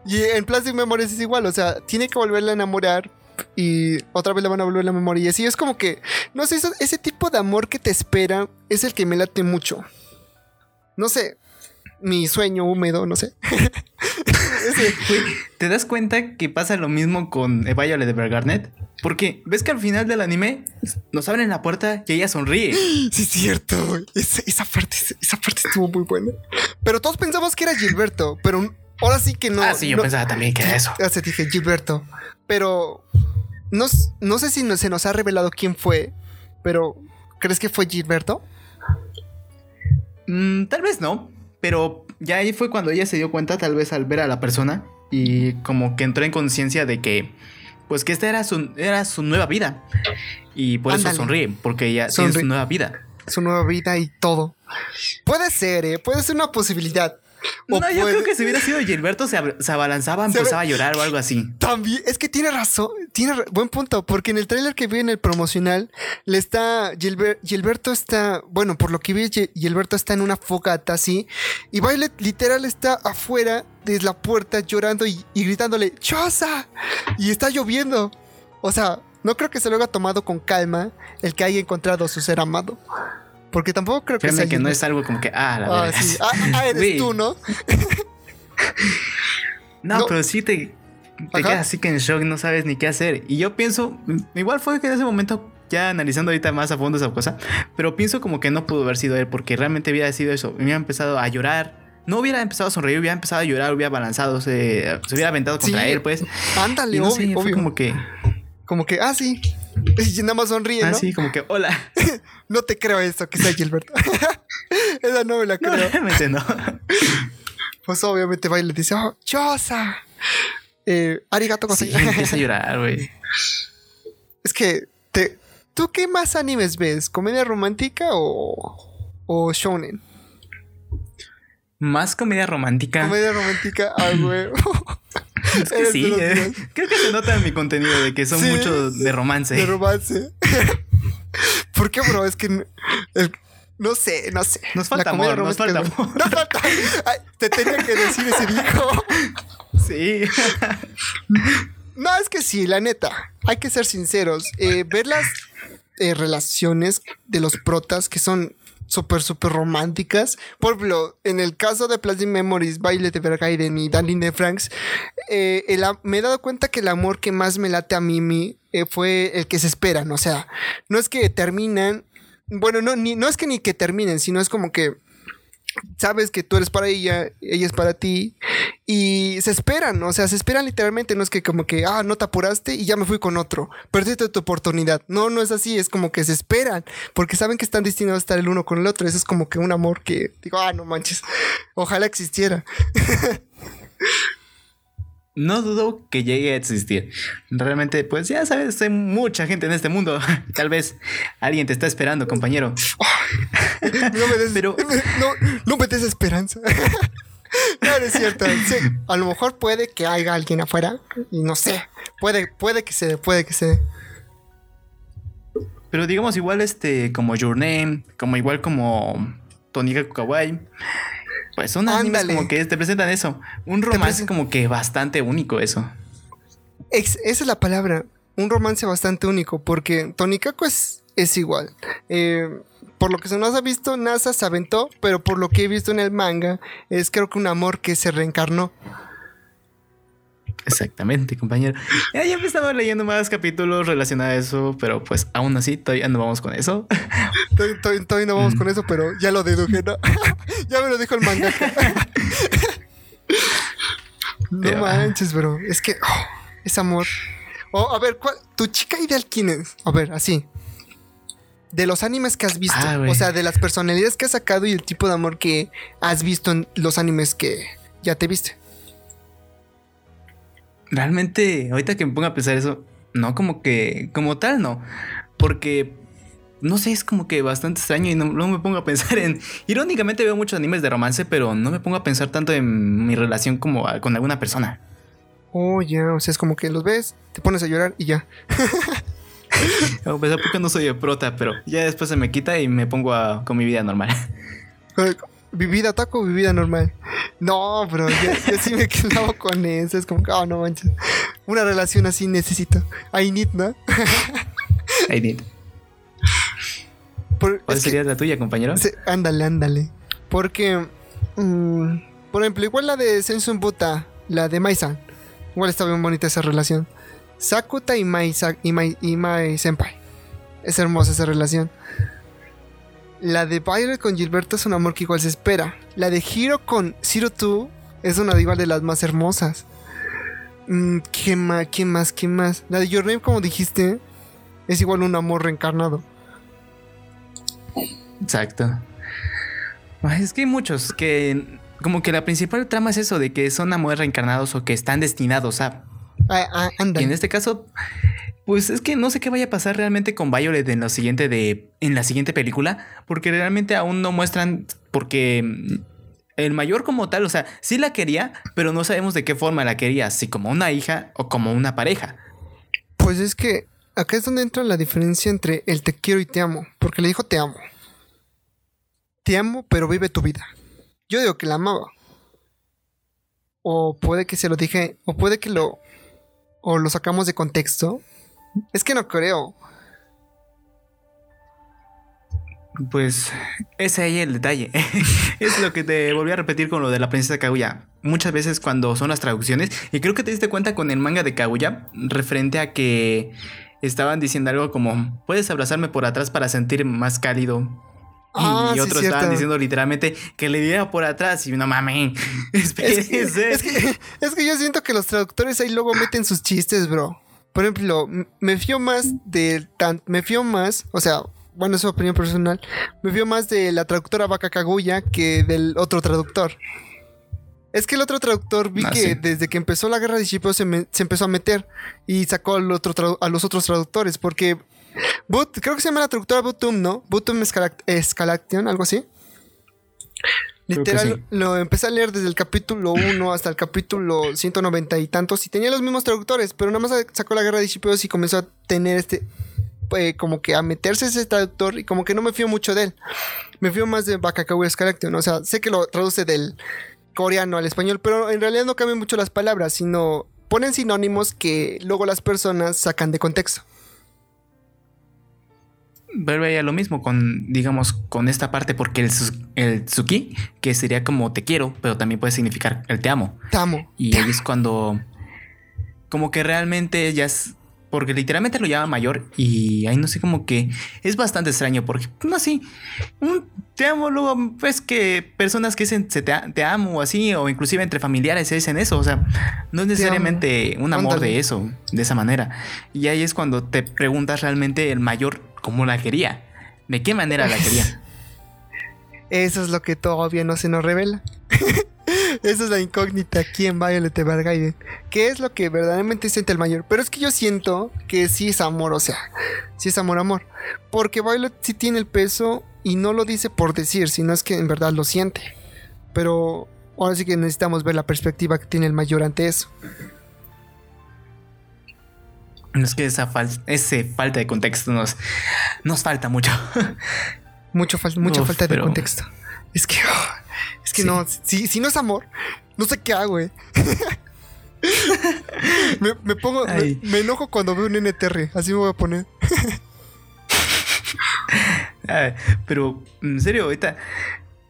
[SPEAKER 2] Y en Plastic Memories es igual. O sea, tiene que volverla a enamorar y otra vez le van a volver la memoria. Y así es como que, no sé, ese tipo de amor que te espera es el que me late mucho. No sé, mi sueño húmedo, no sé. (laughs)
[SPEAKER 1] Ese. ¿Te das cuenta que pasa lo mismo con Violet de Bergarnet? Porque ves que al final del anime nos abren la puerta y ella sonríe.
[SPEAKER 2] Sí, es cierto. Esa, esa, parte, esa parte estuvo muy buena. Pero todos pensamos que era Gilberto, pero ahora sí que no.
[SPEAKER 1] Ah, sí, yo
[SPEAKER 2] no,
[SPEAKER 1] pensaba también que era eso.
[SPEAKER 2] Ya se dije Gilberto. Pero no, no sé si no, se nos ha revelado quién fue, pero ¿crees que fue Gilberto?
[SPEAKER 1] Mm, tal vez no, pero ya ahí fue cuando ella se dio cuenta, tal vez al ver a la persona y como que entró en conciencia de que, pues que esta era su, era su nueva vida y por Ándale. eso sonríe, porque ella sonríe. tiene su nueva vida.
[SPEAKER 2] Su nueva vida y todo. Puede ser, ¿eh? Puede ser una posibilidad.
[SPEAKER 1] No, yo creo que si hubiera sido Gilberto se, se abalanzaba, se empezaba a llorar o algo así.
[SPEAKER 2] También, es que tiene razón, tiene buen punto, porque en el tráiler que vi en el promocional, le está, Gilber Gilberto está, bueno, por lo que vi, Gilberto está en una fogata así, y Violet literal está afuera de la puerta llorando y, y gritándole, ¡Chosa! Y está lloviendo. O sea, no creo que se lo haya tomado con calma el que haya encontrado a su ser amado. Porque tampoco creo que sea
[SPEAKER 1] que no es algo como que, ah, la
[SPEAKER 2] Ah, sí. Ah, ah, eres tú, ¿no? (laughs)
[SPEAKER 1] No,
[SPEAKER 2] No.
[SPEAKER 1] pero sí te, te
[SPEAKER 2] Ajá.
[SPEAKER 1] quedas así que en shock, no sabes ni qué hacer. Y yo pienso, igual fue que en ese momento, ya analizando ahorita más a fondo esa cosa, pero pienso como que no pudo haber sido él, porque realmente hubiera sido eso. Hubiera empezado a llorar. No hubiera empezado a sonreír, hubiera empezado a llorar, hubiera balanzado, se, se hubiera aventado contra
[SPEAKER 2] Sí.
[SPEAKER 1] él, pues.
[SPEAKER 2] Ándale,
[SPEAKER 1] no
[SPEAKER 2] obvio,
[SPEAKER 1] sé, fue como que,
[SPEAKER 2] Como que, ah, sí. (laughs) Y nada más sonríe, ¿no?
[SPEAKER 1] así, como que, hola. (laughs)
[SPEAKER 2] No te creo esto que sea Gilberto. (laughs) Esa no me la
[SPEAKER 1] No,
[SPEAKER 2] creo.
[SPEAKER 1] realmente no.
[SPEAKER 2] Pues obviamente va y le dice, oh, Chosa. Eh, arigato
[SPEAKER 1] Sí, empieza a llorar, güey.
[SPEAKER 2] Es que, te, ¿tú qué más animes ves? ¿Comedia romántica o, o shonen?
[SPEAKER 1] Más comedia romántica.
[SPEAKER 2] Comedia romántica, ah, güey.
[SPEAKER 1] Es que sí, eh. creo que se nota en mi contenido de que son
[SPEAKER 2] Sí.
[SPEAKER 1] muchos de romance.
[SPEAKER 2] De romance. (laughs) ¿Por qué, bro? Es que el- no sé, no sé.
[SPEAKER 1] Nos falta amor, nos falta amor. (laughs)
[SPEAKER 2] Nos falta. Ay, te tenía que decir ese dijo.
[SPEAKER 1] Sí.
[SPEAKER 2] No, es que sí, la neta. Hay que ser sinceros. Eh, ver las eh, relaciones de los protas que son súper, súper románticas. Por ejemplo, en el caso de Plastic Memories, Baile de Vergaiden y Darling de Franks, eh, me he dado cuenta que el amor que más me late a Mimi eh, fue el que se esperan. O sea, no es que terminan. Bueno, no, ni, no es que ni que terminen, sino es como que sabes que tú eres para ella, ella es para ti y se esperan, o sea, se esperan literalmente, no es que como que, ah, no te apuraste y ya me fui con otro, perdiste tu oportunidad. No, no es así, es como que se esperan, porque saben que están destinados a estar el uno con el otro. Eso es como que un amor que digo, ah, no manches, ojalá existiera. (laughs)
[SPEAKER 1] No dudo que llegue a existir. Realmente, pues ya sabes, hay mucha gente en este mundo. (laughs) Tal vez alguien te está esperando, compañero.
[SPEAKER 2] No me des,
[SPEAKER 1] Pero-
[SPEAKER 2] no, no me des esperanza. (laughs) No, no es cierto. Sí, a lo mejor puede que haya alguien afuera y no sé. Puede, puede que se dé, puede que se dé.
[SPEAKER 1] Pero digamos igual este, como Your Name, como igual como Tonika Kawaii. Pues son animes
[SPEAKER 2] Ándale.
[SPEAKER 1] como que te presentan eso. Un romance como que bastante único eso.
[SPEAKER 2] Esa es la palabra. Un romance bastante único, porque Tonikako es, es igual. Eh, por lo que se nos ha visto, NASA se aventó, pero por lo que he visto en el manga, es creo que un amor que se reencarnó.
[SPEAKER 1] Exactamente, compañero. Ya, ya me estaba leyendo más capítulos relacionados a eso, pero pues aún así todavía no vamos con eso. (laughs)
[SPEAKER 2] Todavía, no vamos con eso, pero ya lo deduje, ¿no? (laughs) ya me lo dijo el mangaka. (laughs) no
[SPEAKER 1] Pero,
[SPEAKER 2] manches, bro. Es que oh, es amor. Oh, a ver, ¿cuál- ¿tu chica ideal quién es? A ver, así. De los animes que has visto.
[SPEAKER 1] Ah,
[SPEAKER 2] o sea, de las personalidades que has sacado y el tipo de amor que has visto en los animes que ya te viste.
[SPEAKER 1] Realmente, ahorita que me pongo a pensar eso, no como que, como tal, no. Porque, no sé, es como que bastante extraño y no, no me pongo a pensar en... Irónicamente veo muchos animes de romance, pero no me pongo a pensar tanto en mi relación como a- con alguna persona.
[SPEAKER 2] Oh, ya. O sea, es como que los ves, te pones a llorar y ya. (laughs)
[SPEAKER 1] A pesar porque no soy de prota, pero ya después se me quita y me pongo a- con mi vida normal. (laughs)
[SPEAKER 2] Vivida taco, vivida normal. No, bro, yo, yo sí me (laughs) quedaba con eso. Es como que, oh, no manches. Una relación así necesito. I need, ¿no?
[SPEAKER 1] I need.
[SPEAKER 2] Por-
[SPEAKER 1] ¿Cuál
[SPEAKER 2] es que-
[SPEAKER 1] sería la tuya, compañero?
[SPEAKER 2] se- ándale, ándale. Porque, mm, por ejemplo, igual la de Sensun Buta, la de Mai-san. Igual está bien bonita esa relación. Sakuta y Mai, y Mai, y Mai Senpai. Es hermosa esa relación. La de Violet con Gilberto es un amor que igual se espera. La de Hiro con Zero Two es una de igual de las más hermosas. Mm, ¿Qué más? ¿Qué más? ¿Qué más? La de Your Name, como dijiste, es igual un amor reencarnado.
[SPEAKER 1] Exacto. Es que hay muchos que como que la principal trama es eso de que son amores reencarnados o que están destinados a.
[SPEAKER 2] Ah, ah,
[SPEAKER 1] Y en este caso, pues es que no sé qué vaya a pasar realmente con Violet en lo siguiente de en la siguiente película, porque realmente aún no muestran porque mm, el mayor como tal, o sea, sí la quería, pero no sabemos de qué forma la quería, si como una hija o como una pareja.
[SPEAKER 2] Pues es que acá es donde entra la diferencia entre el te quiero y te amo. Porque le dijo te amo. Te amo, pero vive tu vida. Yo digo que la amaba. O puede que se lo dije, o puede que lo, o lo sacamos de contexto. Es que no creo.
[SPEAKER 1] Pues ese ahí el detalle. (laughs) es lo que te volví a repetir con lo de la princesa Kaguya. Muchas veces cuando son las traducciones, y creo que te diste cuenta con el manga de Kaguya, referente a que estaban diciendo algo como, puedes abrazarme por atrás para sentir más cálido.
[SPEAKER 2] Ah,
[SPEAKER 1] y
[SPEAKER 2] sí,
[SPEAKER 1] otros estaban diciendo literalmente que le diera por atrás y no mames. (laughs)
[SPEAKER 2] Es que, es, que, es que yo siento que los traductores ahí luego meten sus chistes, bro. Por ejemplo, me fío más de tan, me fío más, o sea, bueno, es su opinión personal, me fío más de la traductora Vaca Kaguya que del otro traductor. Es que el otro traductor vi
[SPEAKER 1] Ah,
[SPEAKER 2] que
[SPEAKER 1] sí.
[SPEAKER 2] desde que empezó la guerra de Shippo se, me- se empezó a meter y sacó al otro a los otros traductores porque But, creo que se llama la traductora Butum, ¿no? Butum Escalac- Escalaction, algo así. Literal,
[SPEAKER 1] sí.
[SPEAKER 2] lo empecé a leer desde el capítulo 1 hasta el capítulo 190 y tantos y tenía los mismos traductores, pero nada más sacó la guerra de Shipeos y comenzó a tener este, eh, como que a meterse ese traductor y como que no me fío mucho de él. Me fío más de Bakakawa Escalaction, o sea, sé que lo traduce del coreano al español, pero en realidad no cambian mucho las palabras, sino ponen sinónimos que luego las personas sacan de contexto.
[SPEAKER 1] Vuelve a lo mismo con, digamos, con esta parte, porque el, el Tsuki, que sería como te quiero, pero también puede significar el te amo.
[SPEAKER 2] Te amo.
[SPEAKER 1] Y ahí es cuando, como que realmente ya es, porque literalmente lo llama mayor y ahí no sé, como que es bastante extraño, porque no así, un te amo, luego ves que personas que dicen se te, te amo o así, o inclusive entre familiares se dicen eso, o sea, no es necesariamente un amor
[SPEAKER 2] Ándale.
[SPEAKER 1] de eso, de esa manera. Y ahí es cuando te preguntas realmente el mayor cómo la quería, de qué manera la quería. (laughs)
[SPEAKER 2] Eso es lo que todavía no se nos revela. (laughs) Esa es la incógnita aquí en Violet Evergarden. ¿Qué es lo que verdaderamente siente el mayor? Pero es que yo siento que sí es amor, o sea, sí es amor, amor. Porque Violet sí tiene el peso y no lo dice por decir, sino es que en verdad lo siente. Pero ahora sí que necesitamos ver la perspectiva que tiene el mayor ante eso.
[SPEAKER 1] Es que esa fal- ese falta de contexto nos, nos falta mucho. (laughs)
[SPEAKER 2] Mucho fal- mucha
[SPEAKER 1] Uf,
[SPEAKER 2] falta de contexto. Es que, oh, es que
[SPEAKER 1] Sí.
[SPEAKER 2] no, si, si no es amor, no sé qué hago, eh. (laughs) me, me pongo, me, enojo cuando veo un NTR, así me voy a poner. (laughs)
[SPEAKER 1] Ah, pero, en serio, ahorita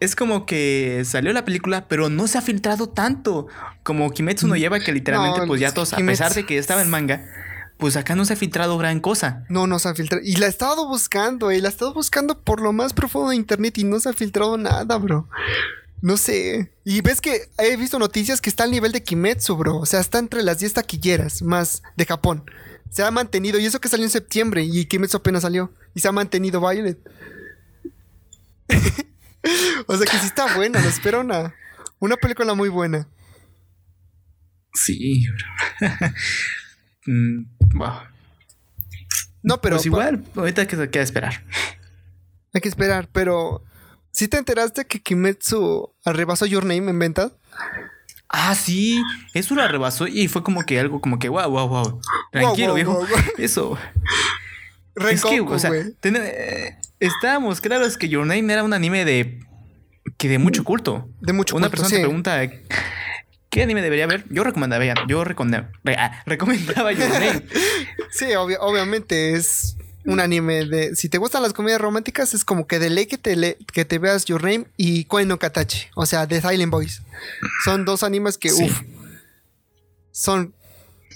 [SPEAKER 1] es como que salió la película, pero no se ha filtrado tanto. Como Kimetsu no lleva que literalmente,
[SPEAKER 2] No,
[SPEAKER 1] pues ya todos, a pesar de que estaba en manga, pues acá no se ha filtrado gran cosa.
[SPEAKER 2] No, no se ha filtrado. Y la he estado buscando, eh. La he estado buscando por lo más profundo de internet y no se ha filtrado nada, bro. No sé. Y ves que he visto noticias que está al nivel de Kimetsu, bro. O sea, está entre las 10 taquilleras más de Japón. Se ha mantenido. Y eso que salió en septiembre. Y Kimetsu apenas salió. Y se ha mantenido Violet. (laughs) o sea que sí está buena. Lo espero una, una película muy buena.
[SPEAKER 1] Sí, bro. (laughs) Wow.
[SPEAKER 2] No, pero
[SPEAKER 1] pues igual, ahorita que queda esperar.
[SPEAKER 2] hay que esperar. Pero, ¿sí te enteraste que Kimetsu arrebasó Your Name en ventas?
[SPEAKER 1] Ah, sí, eso lo rebasó y fue como que algo como que wow, wow, wow. Tranquilo,
[SPEAKER 2] wow,
[SPEAKER 1] viejo.
[SPEAKER 2] wow.
[SPEAKER 1] Eso. (laughs) es que, o sea, ten- eh, estábamos claros que Your Name era un anime de que de mucho culto.
[SPEAKER 2] De mucho
[SPEAKER 1] Una
[SPEAKER 2] culto,
[SPEAKER 1] persona
[SPEAKER 2] sí.
[SPEAKER 1] te pregunta ¿qué anime debería ver? Yo recomendaba, yo (laughs) recomendaba, ah, recomendaba Your Name. (laughs)
[SPEAKER 2] Sí, obvia- obviamente es un anime de. Si te gustan las comedias románticas, es como que de ley que te, le- que te veas Your Name y Koen no Katachi. O sea, The Silent Boys. Son dos animes que,
[SPEAKER 1] Sí.
[SPEAKER 2] uff. Son.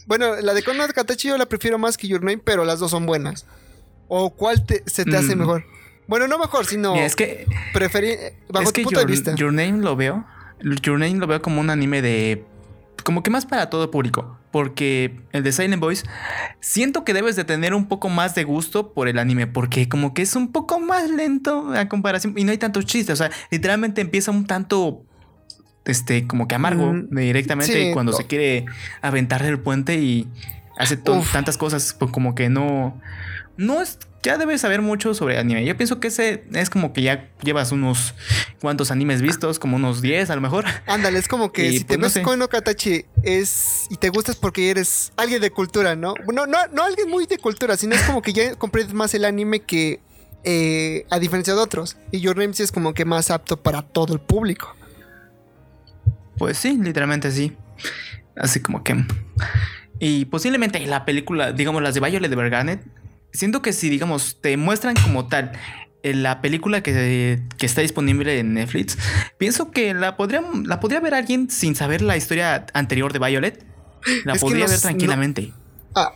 [SPEAKER 2] Bueno, la de Koen no Katachi yo la prefiero más que Your Name, pero las dos son buenas. ¿O cuál te- se te hace
[SPEAKER 1] Mm.
[SPEAKER 2] mejor? Bueno, no mejor, sino
[SPEAKER 1] Mira, es que
[SPEAKER 2] preferir. Bajo
[SPEAKER 1] es
[SPEAKER 2] tu
[SPEAKER 1] que
[SPEAKER 2] punto
[SPEAKER 1] Your,
[SPEAKER 2] de vista.
[SPEAKER 1] Your Name lo veo. Your Name lo veo como un anime de. Como que más para todo público. Porque el de Silent Boys. Siento que debes de tener un poco más de gusto por el anime. Porque como que es un poco más lento a comparación. Y no hay tantos chistes. O sea, literalmente empieza un tanto. Este, como que amargo
[SPEAKER 2] Mm,
[SPEAKER 1] directamente
[SPEAKER 2] sí,
[SPEAKER 1] cuando
[SPEAKER 2] no.
[SPEAKER 1] se quiere aventar del puente y hace tantas cosas pues, como que no. No es. Ya debes saber mucho sobre anime. Yo pienso que ese es como que ya llevas unos cuantos animes vistos, como unos 10 a lo mejor.
[SPEAKER 2] Ándale, es como que
[SPEAKER 1] Y,
[SPEAKER 2] si te
[SPEAKER 1] pues, no
[SPEAKER 2] ves
[SPEAKER 1] sé.
[SPEAKER 2] Koen no Katachi es y te gustas porque eres alguien de cultura, ¿no? No, no, no alguien muy de cultura, sino es como que ya comprendes más el anime que eh, a diferencia de otros. Y Your Name sí es como que más apto para todo el público.
[SPEAKER 1] Pues sí, literalmente sí. Así como que. Y posiblemente la película, digamos, las de Violet de Berganet, siento que si, digamos, te muestran como tal la película que, que, está disponible en Netflix, pienso que la podría, la podría ver alguien sin saber la historia anterior de Violet. La podría ver tranquilamente.
[SPEAKER 2] Ah,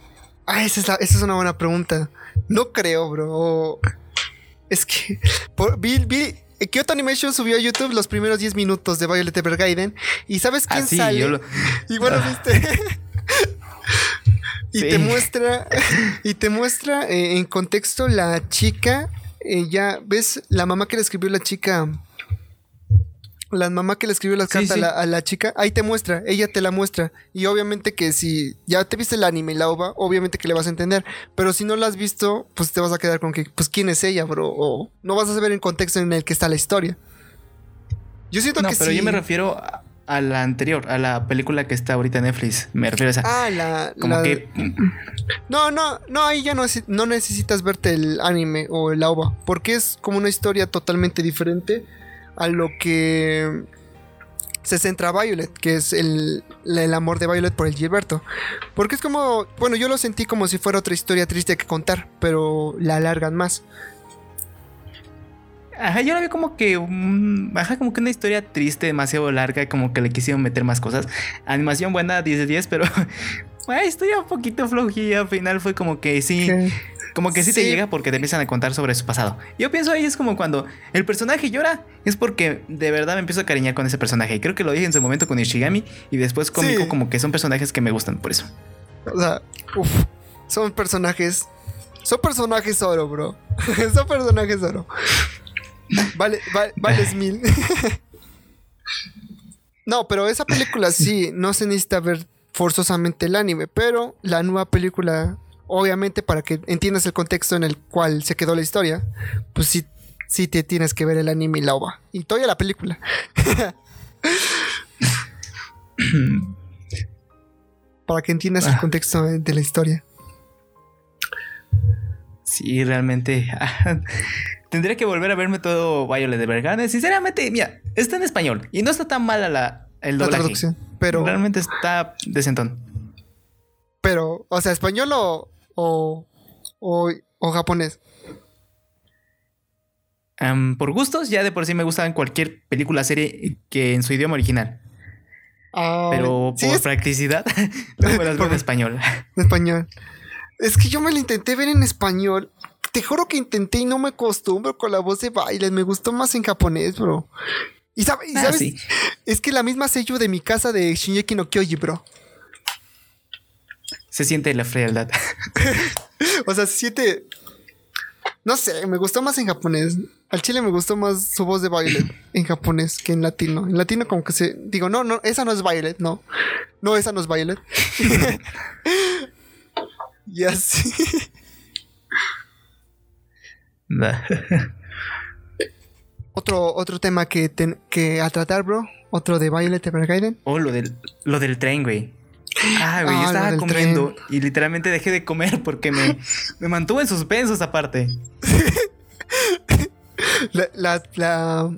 [SPEAKER 2] ah, esa, es esa es una buena pregunta. No creo, bro. Es que por, vi, vi, Kyoto Animation subió a YouTube los primeros 10 minutos de Violet Evergarden. ¿Y sabes quién ah, sale? Y bueno, viste. (laughs) (laughs) y te muestra. Y te muestra eh, en contexto la chica. Eh, ya, ¿ves? La mamá que le escribió la chica la mamá que le escribió las cartas A, la, chica, ahí te muestra, ella te la muestra. Y obviamente que si ya te viste el anime, la ova, obviamente que le vas a entender. Pero si no la has visto, pues te vas a quedar con que, pues, ¿quién es ella, bro? O no vas a saber el contexto en el que está la historia. Yo siento que
[SPEAKER 1] pero yo me refiero a la anterior, a la película que está ahorita en Netflix. Me refiero a esa.
[SPEAKER 2] Ah, la. Como que. No, no, no, ahí ya no, no necesitas verte el anime o el OVA. Porque es como una historia totalmente diferente a lo que se centra Violet, que es el, amor de Violet por el Gilberto. Porque es como, bueno, yo lo sentí como si fuera otra historia triste que contar, pero la alargan más.
[SPEAKER 1] Ajá, yo la vi como que, ajá, como que una historia triste, demasiado larga, como que le quisieron meter más cosas. Animación buena, 10 de 10, pero (laughs) ay, historia un poquito flojilla. Al final fue como que sí. Como que sí, te llega porque te empiezan a contar sobre su pasado. Yo pienso ahí es como cuando el personaje llora, es porque de verdad me empiezo a cariñar con ese personaje. Y creo que lo dije en su momento con Ishigami y después cómico, como que son personajes que me gustan por eso.
[SPEAKER 2] O sea, uff, son personajes. Son personajes oro, bro. (laughs) son personajes oro. Vale, vale, vale mil. (laughs) no, pero esa película sí, no se necesita ver forzosamente el anime, pero la nueva película obviamente para que entiendas el contexto en el cual se quedó la historia, pues sí, sí te tienes que ver el anime y la ova. Y todavía la película. (laughs) para que entiendas el ah. contexto de la historia.
[SPEAKER 1] Sí, realmente. (laughs) Tendría que volver a verme todo Violet de Vergane. Sinceramente, mira, está en español y no está tan mala la, el doblaje. La traducción, pero. Realmente está decentón.
[SPEAKER 2] Pero, o sea, español o, o, o, japonés?
[SPEAKER 1] por gustos, ya de por sí me gustan cualquier película, serie que en su idioma original. Ah, Pero por practicidad, (laughs) no me las veo en español.
[SPEAKER 2] En español. Es que yo me lo intenté ver en español. Te juro que intenté y no me acostumbro con la voz de baile. Me gustó más en japonés, bro. Y, ah, sabes, es que la misma sello de mi casa de Shinjeki no Kyoji, bro
[SPEAKER 1] se siente la frialdad. (laughs)
[SPEAKER 2] o sea, se siente. No sé, me gustó más en japonés. Al chile me gustó más su voz de Violet (clears throat) en japonés que en latino. En latino, como que se. Digo, no, no, esa no es Violet, no. No, esa no es Violet. (laughs) (laughs) y así. (laughs) otro, otro tema que, que a tratar, bro. Otro de Violet Evergarden.
[SPEAKER 1] Oh, lo del, lo del tren, güey. Ah, güey, yo ah, estaba comiendo y literalmente dejé de comer porque me, me mantuvo en suspenso esa parte. (laughs)
[SPEAKER 2] la, la,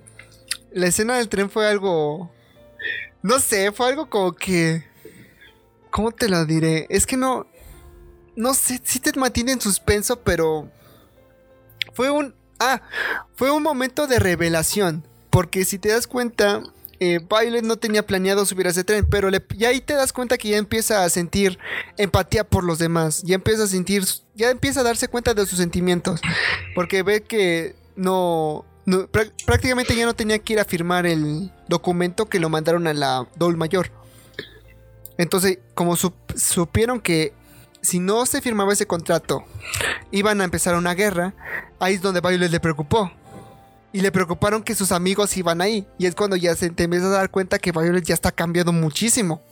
[SPEAKER 2] la, escena del tren fue algo. No sé, fue algo como que. ¿Cómo te lo diré? Es que no. No sé, sí te mantiene en suspenso, pero. Fue un. Ah, fue un momento de revelación. Porque si te das cuenta, eh, Violet no tenía planeado subir a ese tren, pero le, y ahí te das cuenta que ya empieza a sentir empatía por los demás, ya empieza a sentir, ya empieza a darse cuenta de sus sentimientos, porque ve que no, prácticamente ya no tenía que ir a firmar el documento que lo mandaron a la Dol Mayor. Entonces, como supieron que si no se firmaba ese contrato, iban a empezar una guerra, ahí es donde Violet le preocupó y le preocuparon que sus amigos iban ahí. Y es cuando ya se te empieza a dar cuenta que Violet ya está cambiando muchísimo.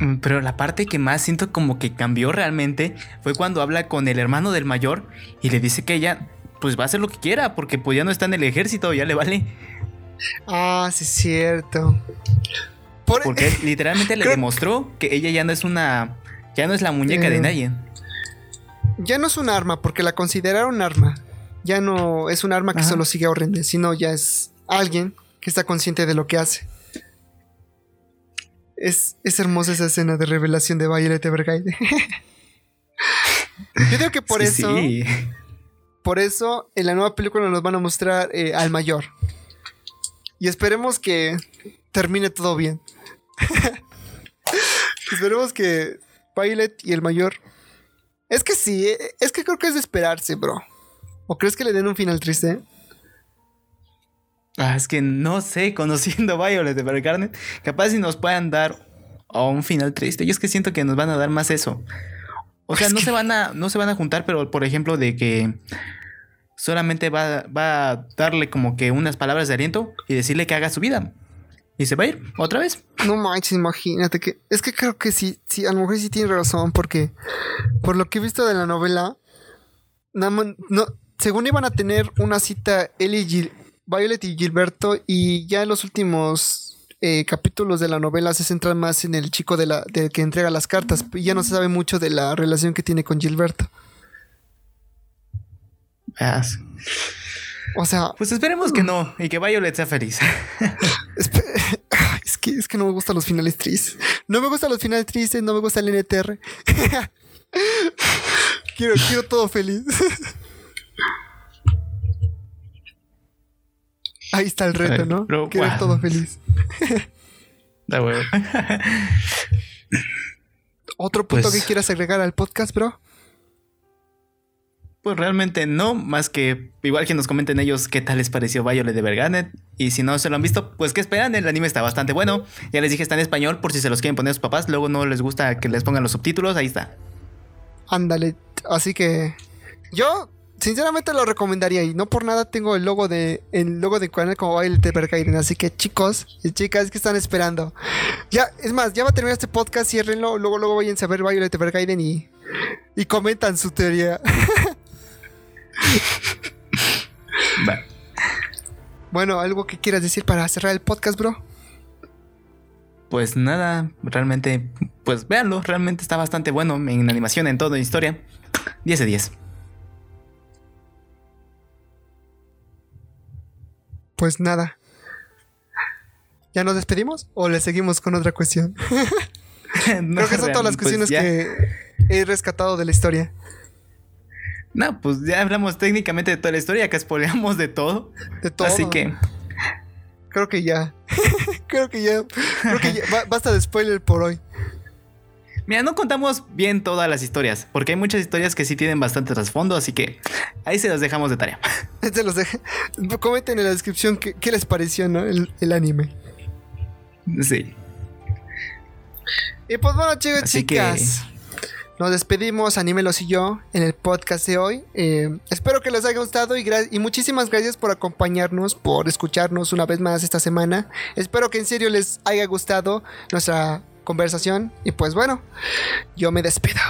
[SPEAKER 1] Mm, pero la parte que más siento como que cambió realmente fue cuando habla con el hermano del mayor y le dice que ella pues va a hacer lo que quiera porque pues ya no está en el ejército, ya le vale.
[SPEAKER 2] Ah, sí es cierto.
[SPEAKER 1] Porque literalmente le (laughs) demostró que ella ya no es una ya no es la muñeca de nadie.
[SPEAKER 2] Ya no es un arma porque la consideraron arma ya no es un arma que solo sigue a sino ya es alguien que está consciente de lo que hace. Es, es hermosa esa escena de revelación de Violet Evergarden. (laughs) Yo creo que por eso. por eso en la nueva película nos van a mostrar eh, al mayor. Y esperemos que termine todo bien. (laughs) esperemos que Violet y el mayor. Es que sí, eh, es que creo que es de esperarse, bro. ¿O crees que le den un final triste?
[SPEAKER 1] Ah, es que no sé, (laughs) conociendo Violet de Evergarden, capaz si nos puedan dar un final triste. Yo es que siento que nos van a dar más eso. O sea, no se van a, no se van a juntar, pero por ejemplo, de que solamente va, va a darle como que unas palabras de aliento y decirle que haga su vida. Y se va a ir otra vez.
[SPEAKER 2] No manches, imagínate que. Es que creo que sí, sí, a lo mejor sí tiene razón, porque por lo que he visto de la novela, no, según iban a tener una cita él y Gil, Violet y Gilberto, y ya en los últimos eh, capítulos de la novela se centran más en el chico de la, de que entrega las cartas, y ya no se sabe mucho de la relación que tiene con Gilberto. O sea.
[SPEAKER 1] Pues esperemos que no y que Violet sea feliz. (laughs)
[SPEAKER 2] es, que, es que no me gustan los finales tristes. No me gustan los finales tristes, no me gusta el NTR. (laughs) quiero, quiero todo feliz. (laughs) Ahí está el reto, ¿no? Quiero todo feliz.
[SPEAKER 1] Da
[SPEAKER 2] ¿Otro punto pues que quieras agregar al podcast, bro?
[SPEAKER 1] Pues realmente no, más que igual que nos comenten ellos qué tal les pareció Violet de Verganet. Y si no se lo han visto, pues qué esperan, el anime está bastante bueno. Ya les dije, está en español por si se los quieren poner a sus papás. Luego no les gusta que les pongan los subtítulos, ahí está.
[SPEAKER 2] Ándale, así que yo sinceramente lo recomendaría y no por nada tengo el logo de el logo de canal como Violet de Vergaiden. Así que chicos y chicas que están esperando. Ya, es más, ya va a terminar este podcast, ciérrenlo, luego luego vayan a ver Violet de Vergaiden y, y comentan su teoría. (laughs) Bueno, ¿algo que quieras decir para cerrar el podcast, bro?
[SPEAKER 1] Pues nada, realmente, pues véanlo, realmente está bastante bueno en animación, en todo, en historia. 10 de 10.
[SPEAKER 2] Pues nada. ¿Ya nos despedimos o le seguimos con otra cuestión? (laughs) Creo que son todas las pues cuestiones que he rescatado de la historia.
[SPEAKER 1] No, pues ya hablamos técnicamente de toda la historia, que spoileamos de todo.
[SPEAKER 2] De todo.
[SPEAKER 1] Así que.
[SPEAKER 2] Creo que ya. (laughs) creo que ya. Creo que ya. Basta de spoiler por hoy.
[SPEAKER 1] Mira, no contamos bien todas las historias, porque hay muchas historias que sí tienen bastante trasfondo, así que ahí se las dejamos de tarea. (laughs) (laughs)
[SPEAKER 2] se los dejé. Comenten en la descripción qué, les pareció, ¿no? El, el, anime.
[SPEAKER 1] Sí.
[SPEAKER 2] Y pues bueno, chicos, chicas. Nos despedimos, Anímelos y yo, en el podcast de hoy. Eh, espero que les haya gustado y, y, muchísimas gracias por acompañarnos, por escucharnos una vez más esta semana. Espero que en serio les haya gustado nuestra conversación. Y pues bueno, yo me despido.